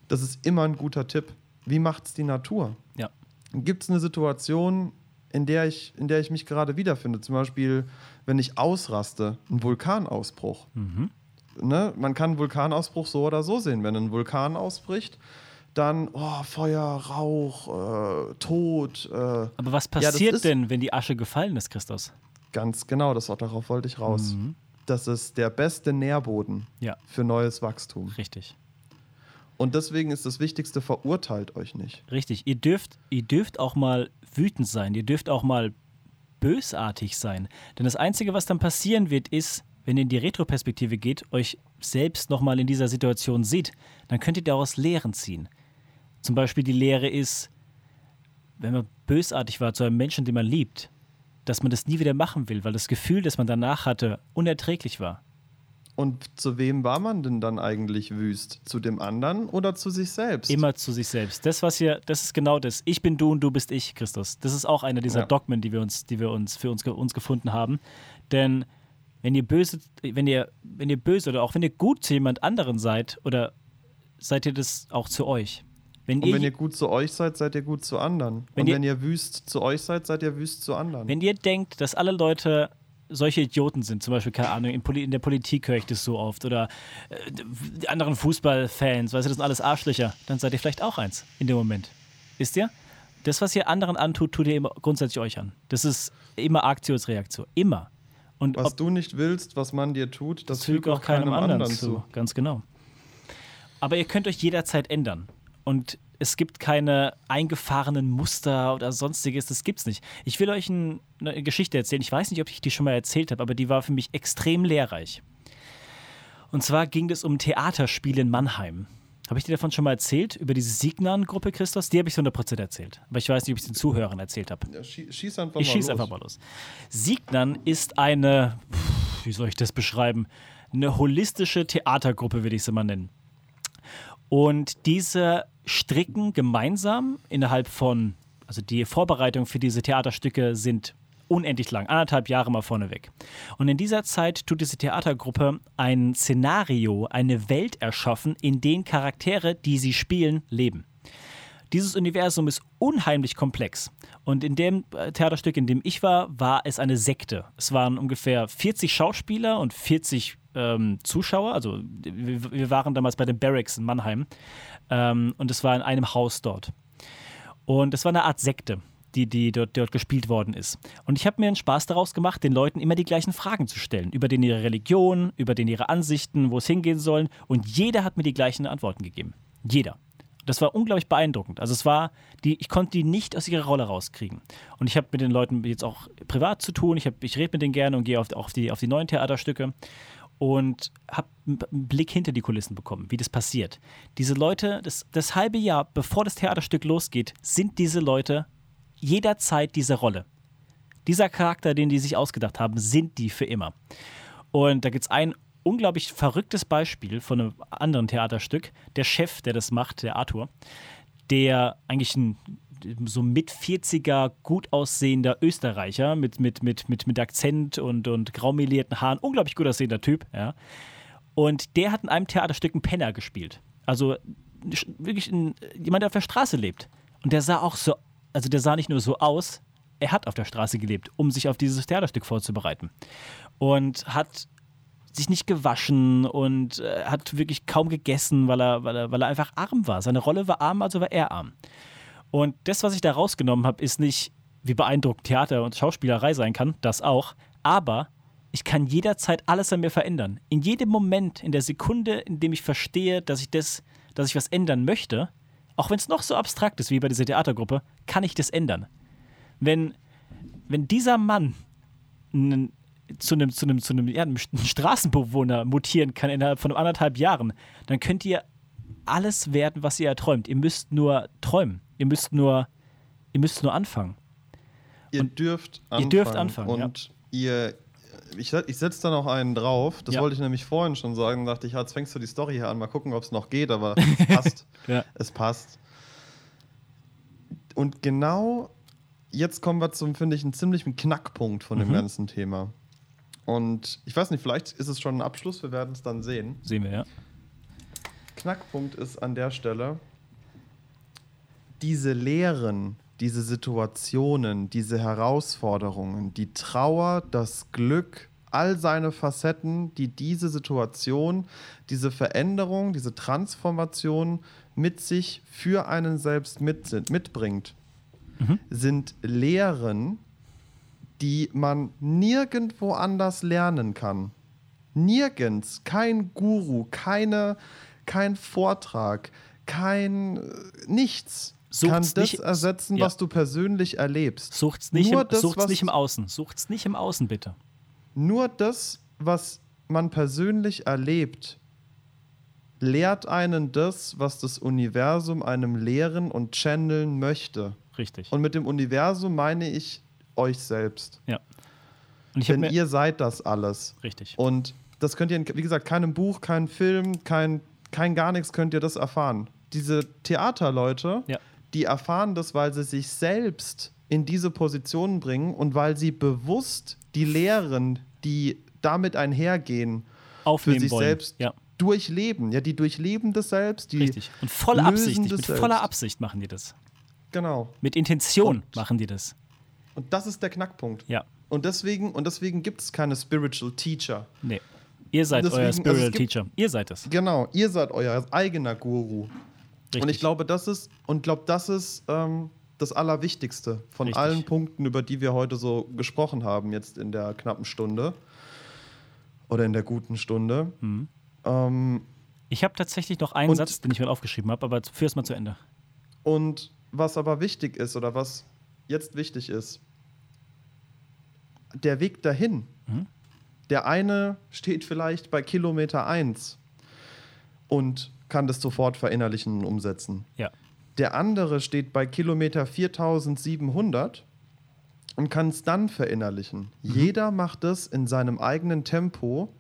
Das ist immer ein guter Tipp. Wie macht's die Natur? Ja. Gibt es eine Situation, in der, ich, in der ich mich gerade wiederfinde? Zum Beispiel, wenn ich ausraste, ein Vulkanausbruch. Ne? Man kann einen Vulkanausbruch so oder so sehen. Wenn ein Vulkan ausbricht, dann oh, Feuer, Rauch, äh, Tod. Äh, Aber was Ja, passiert ist- denn, wenn die Asche gefallen ist, Christus? Ganz genau, das, darauf wollte ich raus. Das ist der beste Nährboden Ja, für neues Wachstum. richtig. Und deswegen ist das Wichtigste, verurteilt euch nicht. Richtig. Ihr dürft, ihr dürft auch mal wütend sein. Ihr dürft auch mal bösartig sein. Denn das Einzige, was dann passieren wird, ist, wenn ihr in die Retroperspektive geht, euch selbst nochmal in dieser Situation seht, dann könnt ihr daraus Lehren ziehen. Zum Beispiel die Lehre ist, wenn man bösartig war zu einem Menschen, den man liebt, dass man das nie wieder machen will, weil das Gefühl, das man danach hatte, unerträglich war. Und zu wem war man denn dann eigentlich wüst? Zu dem anderen oder zu sich selbst? Immer zu sich selbst. Das, was hier, das ist genau das. Ich bin du und du bist ich, Christus. Das ist auch einer dieser Ja. Dogmen, die wir uns, die wir uns für uns, uns gefunden haben. Denn wenn ihr böse, wenn ihr, wenn ihr böse oder auch wenn ihr gut zu jemand anderen seid, oder seid ihr das auch zu euch? Wenn Und ihr, wenn ihr gut zu euch seid, seid ihr gut zu anderen. Wenn Und ihr- wenn ihr wüst zu euch seid, seid ihr wüst zu anderen. wenn ihr denkt, dass alle Leute solche Idioten sind, zum Beispiel, keine Ahnung, in, Poli in der Politik höre ich das so oft, oder äh, die anderen Fußballfans, weißt du, das sind alles Arschlöcher, dann seid ihr vielleicht auch eins in dem Moment. Wisst ihr? Das, was ihr anderen antut, tut ihr immer grundsätzlich euch an. Das ist immer Aktionsreaktion. Immer. Und was ob du nicht willst, was man dir tut, das fügt auch keinem anderen zu. Ganz genau. Aber ihr könnt euch jederzeit ändern. Und es gibt keine eingefahrenen Muster oder sonstiges. Das gibt's nicht. Ich will euch ein, eine Geschichte erzählen. Ich weiß nicht, ob ich die schon mal erzählt habe, aber die war für mich extrem lehrreich. Und zwar ging es um ein Theaterspiel in Mannheim. Habe ich dir davon schon mal erzählt? Über diese Signan-Gruppe, Christos? Die habe ich zu 100% erzählt. Aber ich weiß nicht, ob ich es den Zuhörern erzählt habe. Ja, schie schieß einfach Ich mal schieße los. einfach mal los. Signan ist eine, pff, wie soll ich das beschreiben? Eine holistische Theatergruppe, würde ich sie mal nennen. Und diese stricken gemeinsam innerhalb von, also die Vorbereitungen für diese Theaterstücke sind unendlich lang, anderthalb Jahre mal vorneweg. Und in dieser Zeit tut diese Theatergruppe ein Szenario, eine Welt erschaffen, in den Charaktere, die sie spielen, leben. Dieses Universum ist unheimlich komplex. Und in dem äh, Theaterstück, in dem ich war, war es eine Sekte. Es waren ungefähr 40 Schauspieler und 40 ähm, Zuschauer. Also wir, wir waren damals bei den Barracks in Mannheim. Ähm, und es war in einem Haus dort. Und es war eine Art Sekte, die, die dort, dort gespielt worden ist. Und ich habe mir einen Spaß daraus gemacht, den Leuten immer die gleichen Fragen zu stellen. Über den ihre Religion, über den ihre Ansichten, wo es hingehen sollen. Und jeder hat mir die gleichen Antworten gegeben. Jeder. Das war unglaublich beeindruckend. Also es war, die, ich konnte die nicht aus ihrer Rolle rauskriegen. Und ich habe mit den Leuten jetzt auch privat zu tun. Ich, ich rede mit denen gerne und gehe auf, auf, die, auf die neuen Theaterstücke und habe einen Blick hinter die Kulissen bekommen, wie das passiert. Diese Leute, das, das halbe Jahr, bevor das Theaterstück losgeht, sind diese Leute jederzeit diese Rolle. Dieser Charakter, den die sich ausgedacht haben, sind die für immer. Und da gibt es ein unglaublich verrücktes Beispiel von einem anderen Theaterstück. Der Chef, der das macht, der Arthur, der eigentlich ein so mit 40er gut aussehender Österreicher mit, mit, mit, mit, mit Akzent und, und graumelierten Haaren, unglaublich gut aussehender Typ, ja. Und der hat in einem Theaterstück einen Penner gespielt. Also wirklich ein, jemand, der auf der Straße lebt. Und der sah auch so, also der sah nicht nur so aus, er hat auf der Straße gelebt, um sich auf dieses Theaterstück vorzubereiten. Und hat sich nicht gewaschen und äh, hat wirklich kaum gegessen, weil er, weil, er, weil er einfach arm war. Seine Rolle war arm, also war er arm. Und das, was ich da rausgenommen habe, ist nicht wie beeindruckend Theater und Schauspielerei sein kann, das auch. Aber ich kann jederzeit alles an mir verändern. In jedem Moment, in der Sekunde, in dem ich verstehe, dass ich das, dass ich was ändern möchte, auch wenn es noch so abstrakt ist wie bei dieser Theatergruppe, kann ich das ändern. Wenn, wenn dieser Mann einen, zu einem, zu einem, zu einem, ja, einem Straßenbewohner mutieren kann innerhalb von anderthalb Jahren, dann könnt ihr alles werden, was ihr erträumt. Ihr müsst nur träumen. Ihr müsst nur, ihr müsst nur anfangen. Ihr dürft anfangen. Ihr dürft anfangen, Und ihr, ich, ich setze da noch einen drauf. Das Ja. wollte ich nämlich vorhin schon sagen. dachte ich, ja, jetzt fängst du die Story hier an. Mal gucken, ob es noch geht, aber es passt. Ja. Es passt. Und genau jetzt kommen wir zum, finde ich, einen ziemlichen Knackpunkt von dem Mhm. ganzen Thema. Und ich weiß nicht, vielleicht ist es schon ein Abschluss, wir werden es dann sehen. Sehen wir, ja. Knackpunkt ist an der Stelle, diese Lehren, diese Situationen, diese Herausforderungen, die Trauer, das Glück, all seine Facetten, die diese Situation, diese Veränderung, diese Transformation mit sich für einen selbst mit, mitbringt, sind Lehren, die man nirgendwo anders lernen kann. Nirgends, kein Guru, keine, kein Vortrag, kein äh, nichts Sucht's kann das nicht- ersetzen, ja. was du persönlich erlebst. Sucht's nicht, Nur im, das, sucht's was- nicht im Außen. Sucht's nicht im Außen, bitte. Nur das, was man persönlich erlebt, lehrt einen das, was das Universum einem lehren und channeln möchte. Richtig. Und mit dem Universum meine ich euch selbst. ja. Denn ihr seid das alles. richtig. Und das könnt ihr, in, wie gesagt, keinem Buch, kein Film, kein, kein gar nichts könnt ihr das erfahren. Diese Theaterleute, Ja. die erfahren das, weil sie sich selbst in diese Position bringen und weil sie bewusst die Lehren, die damit einhergehen, Aufnehmen für sich wollen. selbst Ja, durchleben. Ja, die durchleben das selbst, die richtig. Und voller lösen Absicht. das Mit selbst. voller Absicht machen die das. Genau. Mit Intention Und- machen die das. Und das ist der Knackpunkt. Ja. Und deswegen, und deswegen gibt es keine Spiritual Teacher. Nee. Ihr seid Deswegen- euer also es Spiritual gibt- Teacher. Ihr seid es. Genau, ihr seid euer eigener Guru. Richtig. Und ich glaube, das ist, und glaube, das ist ähm, das Allerwichtigste von Richtig. allen Punkten, über die wir heute so gesprochen haben, jetzt in der knappen Stunde. Oder in der guten Stunde. Mhm. Ähm, ich habe tatsächlich noch einen Und- Satz, den ich mir aufgeschrieben habe, aber führ es mal zu Ende. und was aber wichtig ist, oder was jetzt wichtig ist, der Weg dahin. Mhm. Der eine steht vielleicht bei Kilometer 1 und kann das sofort verinnerlichen und umsetzen. Ja. Der andere steht bei Kilometer 4700 und kann es dann verinnerlichen. Jeder macht es in seinem eigenen Tempo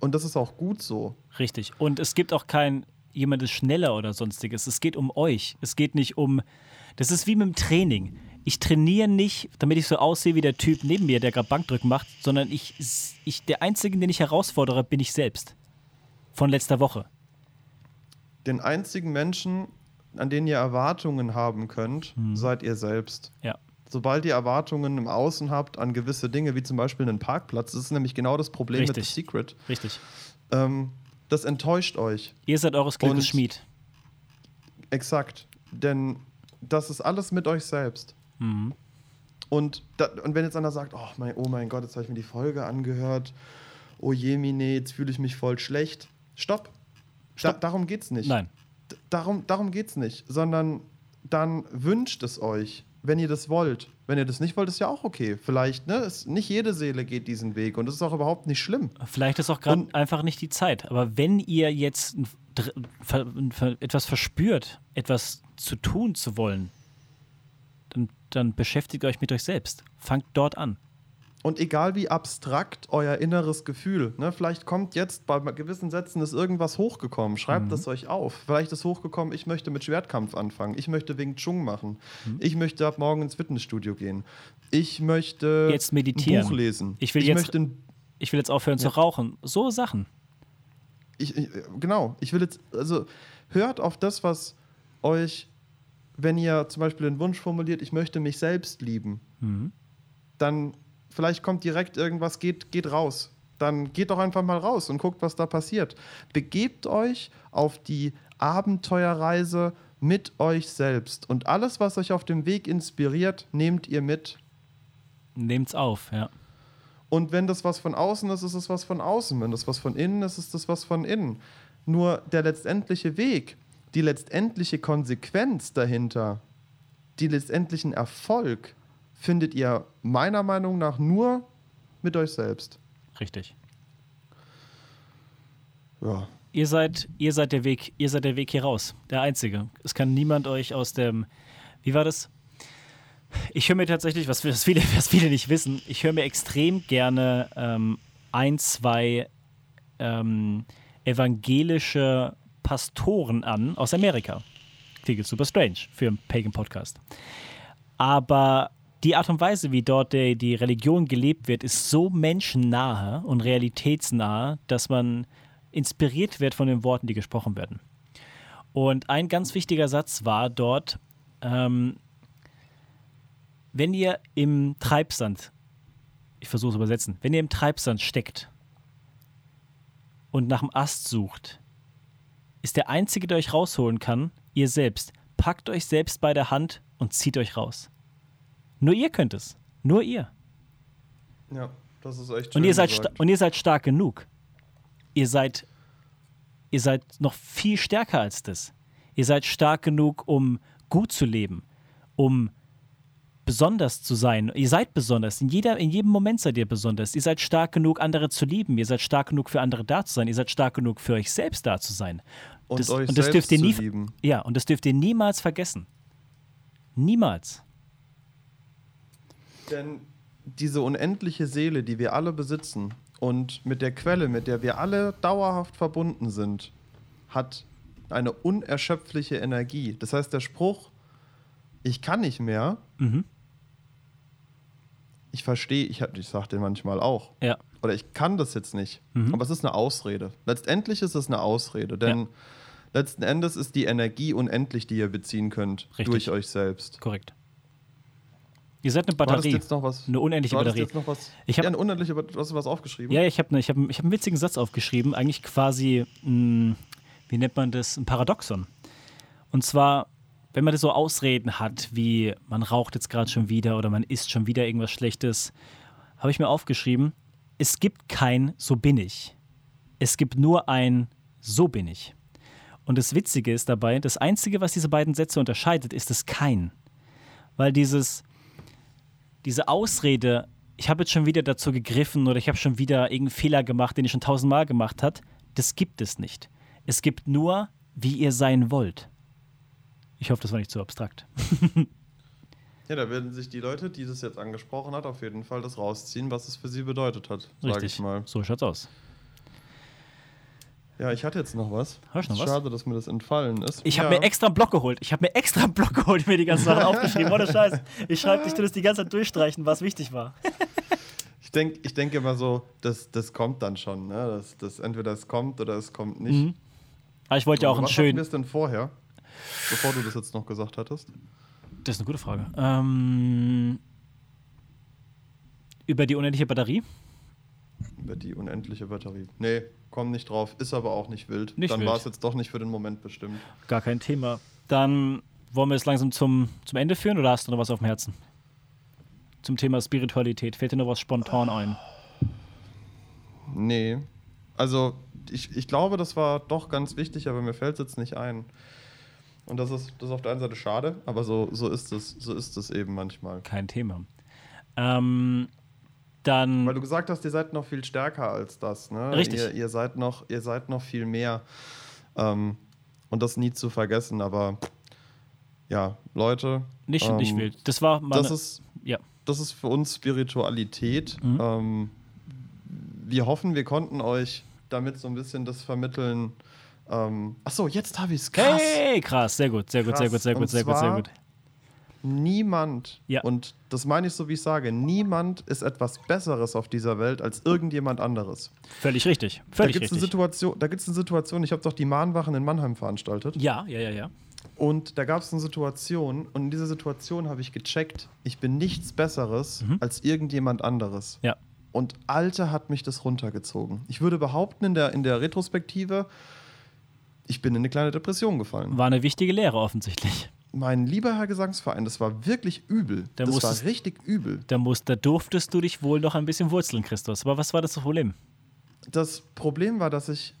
und das ist auch gut so. Richtig. Und es gibt auch kein jemand ist schneller oder sonstiges. Es geht um euch. Es geht nicht um. Das ist wie mit dem Training. Ich trainiere nicht, damit ich so aussehe wie der Typ neben mir, der gerade Bankdrücken macht, sondern ich, ich, der Einzige, den ich herausfordere, bin ich selbst. Von letzter Woche. Den einzigen Menschen, an den ihr Erwartungen haben könnt, seid ihr selbst. Ja. Sobald ihr Erwartungen im Außen habt an gewisse Dinge, wie zum Beispiel einen Parkplatz, das ist nämlich genau das Problem mit Richtig. The Secret. Richtig. Ähm, das enttäuscht euch. Ihr seid eures Glückes Schmied. Exakt. Denn das ist alles mit euch selbst. Mhm. Und, da, und wenn jetzt einer sagt, oh mein, oh mein Gott, jetzt habe ich mir die Folge angehört, oh je, Mine, jetzt fühle ich mich voll schlecht. Stopp. Da, Stopp. darum geht's nicht. Nein. D darum, darum geht's nicht. Sondern dann wünscht es euch, wenn ihr das wollt. Wenn ihr das nicht wollt, ist ja auch okay. Vielleicht, ne? Ist, nicht jede Seele geht diesen Weg und das ist auch überhaupt nicht schlimm. Vielleicht ist auch gerade einfach nicht die Zeit. Aber wenn ihr jetzt etwas verspürt, etwas zu tun zu wollen, dann, dann beschäftigt euch mit euch selbst. Fangt dort an. Und egal wie abstrakt euer inneres Gefühl, ne, vielleicht kommt jetzt bei gewissen Sätzen ist irgendwas hochgekommen, schreibt Mhm. das euch auf. Vielleicht ist hochgekommen, ich möchte mit Schwertkampf anfangen, ich möchte Wing Chun machen, Mhm. ich möchte ab morgen ins Fitnessstudio gehen, ich möchte Jetzt meditieren. ein Buch lesen, Ich will jetzt- möchte Ich will jetzt aufhören zu rauchen. So Sachen. ich, ich, genau, ich will jetzt, also hört auf das, was euch, wenn ihr zum Beispiel den Wunsch formuliert, ich möchte mich selbst lieben, Mhm. dann vielleicht kommt direkt irgendwas, geht, geht raus. Dann geht doch einfach mal raus und guckt, was da passiert. Begebt euch auf die Abenteuerreise mit euch selbst. Und alles, was euch auf dem Weg inspiriert, nehmt ihr mit. Nehmt's auf, ja. Und wenn das was von außen ist, ist es was von außen. Wenn das was von innen ist, ist das was von innen. Nur der letztendliche Weg, die letztendliche Konsequenz dahinter, die letztendlichen Erfolg findet ihr meiner Meinung nach nur mit euch selbst. Richtig. Ja. Ihr seid, ihr seid der Weg, ihr seid der Weg hier raus. Der einzige. Es kann niemand euch aus dem. Wie war das? Ich höre mir tatsächlich, was, was, viele, was viele nicht wissen, ich höre mir extrem gerne ähm, ein, zwei ähm, evangelische Pastoren an aus Amerika. Klingt super strange für einen Pagan-Podcast. Aber die Art und Weise, wie dort die, die Religion gelebt wird, ist so menschennahe und realitätsnahe, dass man inspiriert wird von den Worten, die gesprochen werden. Und ein ganz wichtiger Satz war dort, ähm, wenn ihr im Treibsand, ich versuche es übersetzen, wenn ihr im Treibsand steckt und nach dem Ast sucht, ist der Einzige, der euch rausholen kann, ihr selbst. Packt euch selbst bei der Hand und zieht euch raus. Nur ihr könnt es. Nur ihr. Ja, das ist echt Und schön ihr, seid und ihr seid stark genug. Ihr seid, ihr seid noch viel stärker als das. Ihr seid stark genug, um gut zu leben, um besonders zu sein. Ihr seid besonders. In, jeder, in jedem Moment seid ihr besonders. Ihr seid stark genug, andere zu lieben. Ihr seid stark genug, für andere da zu sein. Ihr seid stark genug, für euch selbst da zu sein. Und das, euch und das selbst dürft ihr zu nie, lieben. Ja, und das dürft ihr niemals vergessen. Niemals. Denn diese unendliche Seele, die wir alle besitzen und mit der Quelle, mit der wir alle dauerhaft verbunden sind, hat eine unerschöpfliche Energie. Das heißt, der Spruch, ich kann nicht mehr, Mhm. Ich verstehe, ich, hab- ich sage den manchmal auch. Ja. Oder ich kann das jetzt nicht. Mhm. Aber es ist eine Ausrede. Letztendlich ist es eine Ausrede, denn Ja. letzten Endes ist die Energie unendlich, die ihr beziehen könnt Richtig. durch euch selbst. Korrekt. Ihr seid eine Batterie. jetzt noch was? Eine unendliche War Batterie. jetzt noch was? Ich hab- ja, eine unendliche Batterie. Hast du was aufgeschrieben? Ja, ich habe ne, ich hab, ich hab einen witzigen Satz aufgeschrieben, eigentlich quasi, mh, wie nennt man das, ein Paradoxon. Und zwar, wenn man das so Ausreden hat, wie man raucht jetzt gerade schon wieder oder man isst schon wieder irgendwas Schlechtes, habe ich mir aufgeschrieben, es gibt kein So bin ich. Es gibt nur ein So bin ich. Und das Witzige ist dabei, das Einzige, was diese beiden Sätze unterscheidet, ist das Kein. Weil dieses, diese Ausrede, ich habe jetzt schon wieder dazu gegriffen oder ich habe schon wieder irgendeinen Fehler gemacht, den ich schon tausendmal gemacht habe, das gibt es nicht. Es gibt nur, wie ihr sein wollt. Ich hoffe, das war nicht zu abstrakt. Ja, da werden sich die Leute, die das jetzt angesprochen hat, auf jeden Fall das rausziehen, was es für sie bedeutet hat, sage Richtig. ich mal. So schaut's aus. Ja, ich hatte jetzt noch was. Hast du noch was? Schade, dass mir das entfallen ist. Ich ja. habe mir extra einen Block geholt. Ich habe mir extra einen Block geholt, mir die ganzen Sachen aufgeschrieben. Ohne Scheiß. Ich schreibe dich, du das die ganze Zeit durchstreichen, was wichtig war. Ich, denk, ich denke immer so, das, das kommt dann schon. Ne? Das, das, entweder es kommt oder es kommt nicht. Mhm. Aber ich wollte ja auch einen was schönen. es denn vorher, bevor du das jetzt noch gesagt hattest? Das ist eine gute Frage. Ähm, über die unendliche Batterie? Über die unendliche Batterie. Nee, komm nicht drauf. Ist aber auch nicht wild. Nicht dann war es jetzt doch nicht für den Moment bestimmt. Gar kein Thema. Dann wollen wir es langsam zum, zum Ende führen oder hast du noch was auf dem Herzen? Zum Thema Spiritualität. Fällt dir noch was spontan ein? Nee. Also, ich, ich glaube, das war doch ganz wichtig, aber mir fällt es jetzt nicht ein. Und das ist, das ist auf der einen Seite schade, aber so, so ist es, so ist es eben manchmal. Kein Thema. Ähm, dann. Weil du gesagt hast, ihr seid noch viel stärker als das, ne? Richtig. Ihr, ihr seid noch, ihr seid noch viel mehr. Ähm, und das nie zu vergessen, aber ja, Leute. nicht, ähm, nicht wild. Das war meine. Das ist, ja. das ist für uns Spiritualität. Mhm. Ähm, wir hoffen, wir konnten euch damit so ein bisschen das vermitteln. Ähm, achso, jetzt habe ich es. Krass. Hey, krass. Sehr gut, sehr gut, sehr gut, sehr gut, sehr gut, sehr gut. Niemand, Ja. und das meine ich so, wie ich sage, niemand ist etwas Besseres auf dieser Welt als irgendjemand anderes. Völlig richtig. Da Völlig gibt es eine richtig. Situation, da gibt's eine Situation, ich habe doch die Mahnwachen in Mannheim veranstaltet. Ja, ja, ja, ja. Und da gab es eine Situation, und in dieser Situation habe ich gecheckt, ich bin nichts Besseres Mhm. als irgendjemand anderes. Ja. Und Alter hat mich das runtergezogen. Ich würde behaupten, in der, in der Retrospektive, ich bin in eine kleine Depression gefallen. War eine wichtige Lehre offensichtlich. Mein lieber Herr Gesangsverein, das war wirklich übel. Da das war richtig übel. Da, musst, da durftest du dich wohl noch ein bisschen wurzeln, Christus. Aber was war das Problem? Das Problem war, dass ich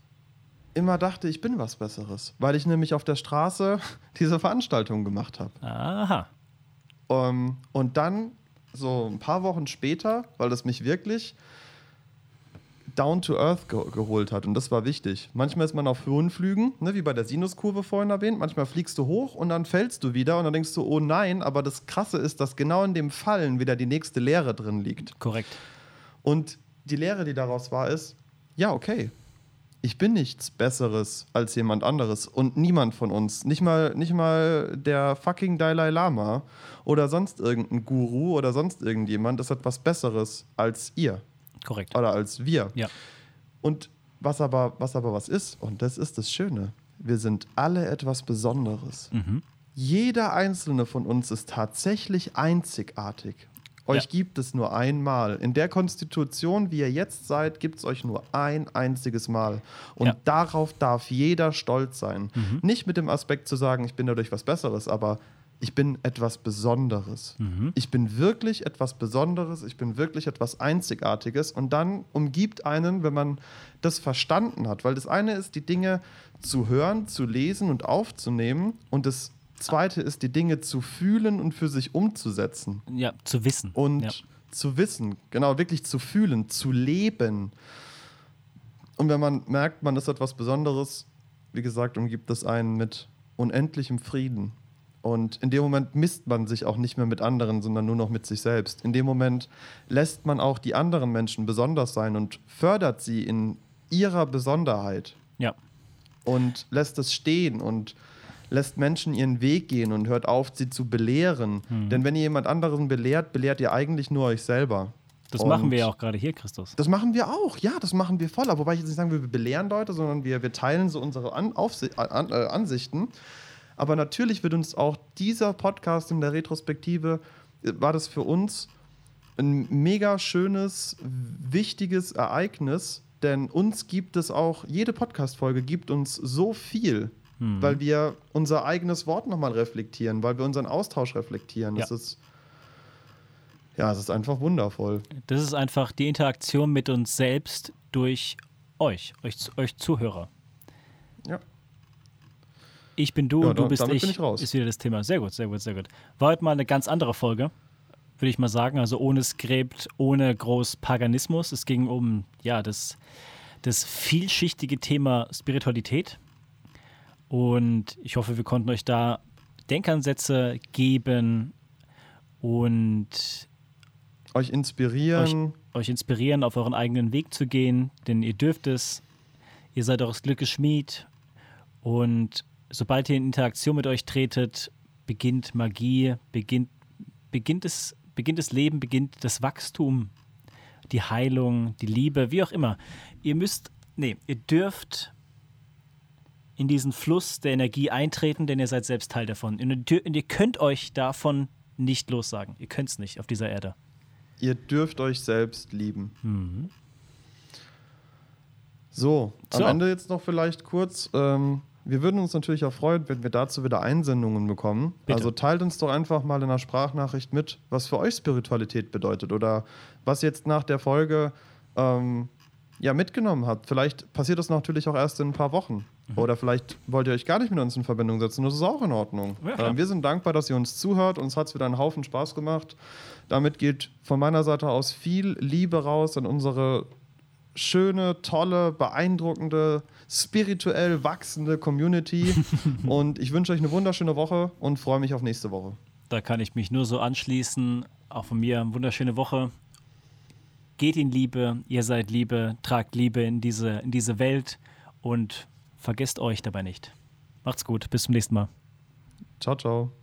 immer dachte, ich bin was Besseres, weil ich nämlich auf der Straße diese Veranstaltung gemacht habe. Aha. Ähm, und dann, so ein paar Wochen später, weil das mich wirklich down to earth ge geholt hat. Und das war wichtig. Manchmal ist man auf hohen Flügen, ne, wie bei der Sinuskurve vorhin erwähnt. Manchmal fliegst du hoch und dann fällst du wieder und dann denkst du, oh nein. Aber das Krasse ist, dass genau in dem Fallen wieder die nächste Lehre drin liegt. Korrekt. Und die Lehre, die daraus war, ist, ja, okay. Ich bin nichts Besseres als jemand anderes und niemand von uns, nicht mal, nicht mal der fucking Dalai Lama oder sonst irgendein Guru oder sonst irgendjemand ist etwas Besseres als ihr Korrekt. oder als wir. Ja. Und was aber, was aber was ist, und das ist das Schöne, wir sind alle etwas Besonderes. Mhm. Jeder einzelne von uns ist tatsächlich einzigartig. Euch Ja. gibt es nur einmal. In der Konstitution, wie ihr jetzt seid, gibt es euch nur ein einziges Mal. Und Ja. darauf darf jeder stolz sein. Nicht mit dem Aspekt zu sagen, ich bin dadurch was Besseres, aber ich bin etwas Besonderes. Ich bin wirklich etwas Besonderes, ich bin wirklich etwas Einzigartiges. Und dann umgibt einen, wenn man das verstanden hat, weil das eine ist, die Dinge zu hören, zu lesen und aufzunehmen. Und das zweite ist, die Dinge zu fühlen und für sich umzusetzen. Ja, zu wissen. Und ja. zu wissen, genau, wirklich zu fühlen, zu leben. Und wenn man merkt, man ist etwas Besonderes, wie gesagt, umgibt es einen mit unendlichem Frieden. Und in dem Moment misst man sich auch nicht mehr mit anderen, sondern nur noch mit sich selbst. In dem Moment lässt man auch die anderen Menschen besonders sein und fördert sie in ihrer Besonderheit ja. und lässt es stehen und lässt Menschen ihren Weg gehen und hört auf, sie zu belehren. Hm. Denn wenn ihr jemand anderen belehrt, belehrt ihr eigentlich nur euch selber. Das Und machen wir ja auch gerade hier, Christus. Das machen wir auch, ja, das machen wir voll. Aber wobei ich jetzt nicht sagen will, wir belehren Leute, sondern wir, wir teilen so unsere An Aufsi an, Ansichten. Aber natürlich wird uns auch dieser Podcast in der Retrospektive, äh, war das für uns ein mega schönes, wichtiges Ereignis, denn uns gibt es auch, jede Podcast-Folge gibt uns so viel, weil wir unser eigenes Wort nochmal reflektieren, weil wir unseren Austausch reflektieren. Das Ja. ist, ja, es ist einfach wundervoll. Das ist einfach die Interaktion mit uns selbst durch euch, euch, euch Zuhörer. Ich bin du Ja, und du bist ich, bin ich raus. ist wieder das Thema. Sehr gut, sehr gut, sehr gut. War heute mal eine ganz andere Folge, würde ich mal sagen. Also ohne Skript, ohne groß Paganismus. Es ging um ja, das, das vielschichtige Thema Spiritualität. Und ich hoffe, wir konnten euch da Denkansätze geben und Euch inspirieren. euch inspirieren, auf euren eigenen Weg zu gehen, denn ihr dürft es. Ihr seid eures Glückes Schmied. Und sobald ihr in Interaktion mit euch tretet, beginnt Magie, beginnt, beginnt, es, beginnt das Leben, beginnt das Wachstum, die Heilung, die Liebe, wie auch immer. Ihr müsst, nee, ihr dürft in diesen Fluss der Energie eintreten, denn ihr seid selbst Teil davon. Und ihr, könnt euch davon nicht lossagen. Ihr könnt es nicht auf dieser Erde. Ihr dürft euch selbst lieben. Mhm. So, am So. Ende jetzt noch vielleicht kurz. Ähm, wir würden uns natürlich auch freuen, wenn wir dazu wieder Einsendungen bekommen. Bitte. Also teilt uns doch einfach mal in einer Sprachnachricht mit, was für euch Spiritualität bedeutet oder was jetzt nach der Folge ähm, ja, mitgenommen habt. Vielleicht passiert das natürlich auch erst in ein paar Wochen. Mhm. Oder vielleicht wollt ihr euch gar nicht mit uns in Verbindung setzen. Das ist auch in Ordnung. Ja, ähm, wir sind dankbar, dass ihr uns zuhört. Uns hat es wieder einen Haufen Spaß gemacht. Damit geht von meiner Seite aus viel Liebe raus an unsere schöne, tolle, beeindruckende, spirituell wachsende Community. und ich wünsche euch eine wunderschöne Woche und freue mich auf nächste Woche. Da kann ich mich nur so anschließen. Auch von mir eine wunderschöne Woche. Geht in Liebe, ihr seid Liebe, tragt Liebe in diese, in diese Welt und vergesst euch dabei nicht. Macht's gut, bis zum nächsten Mal. Ciao, ciao.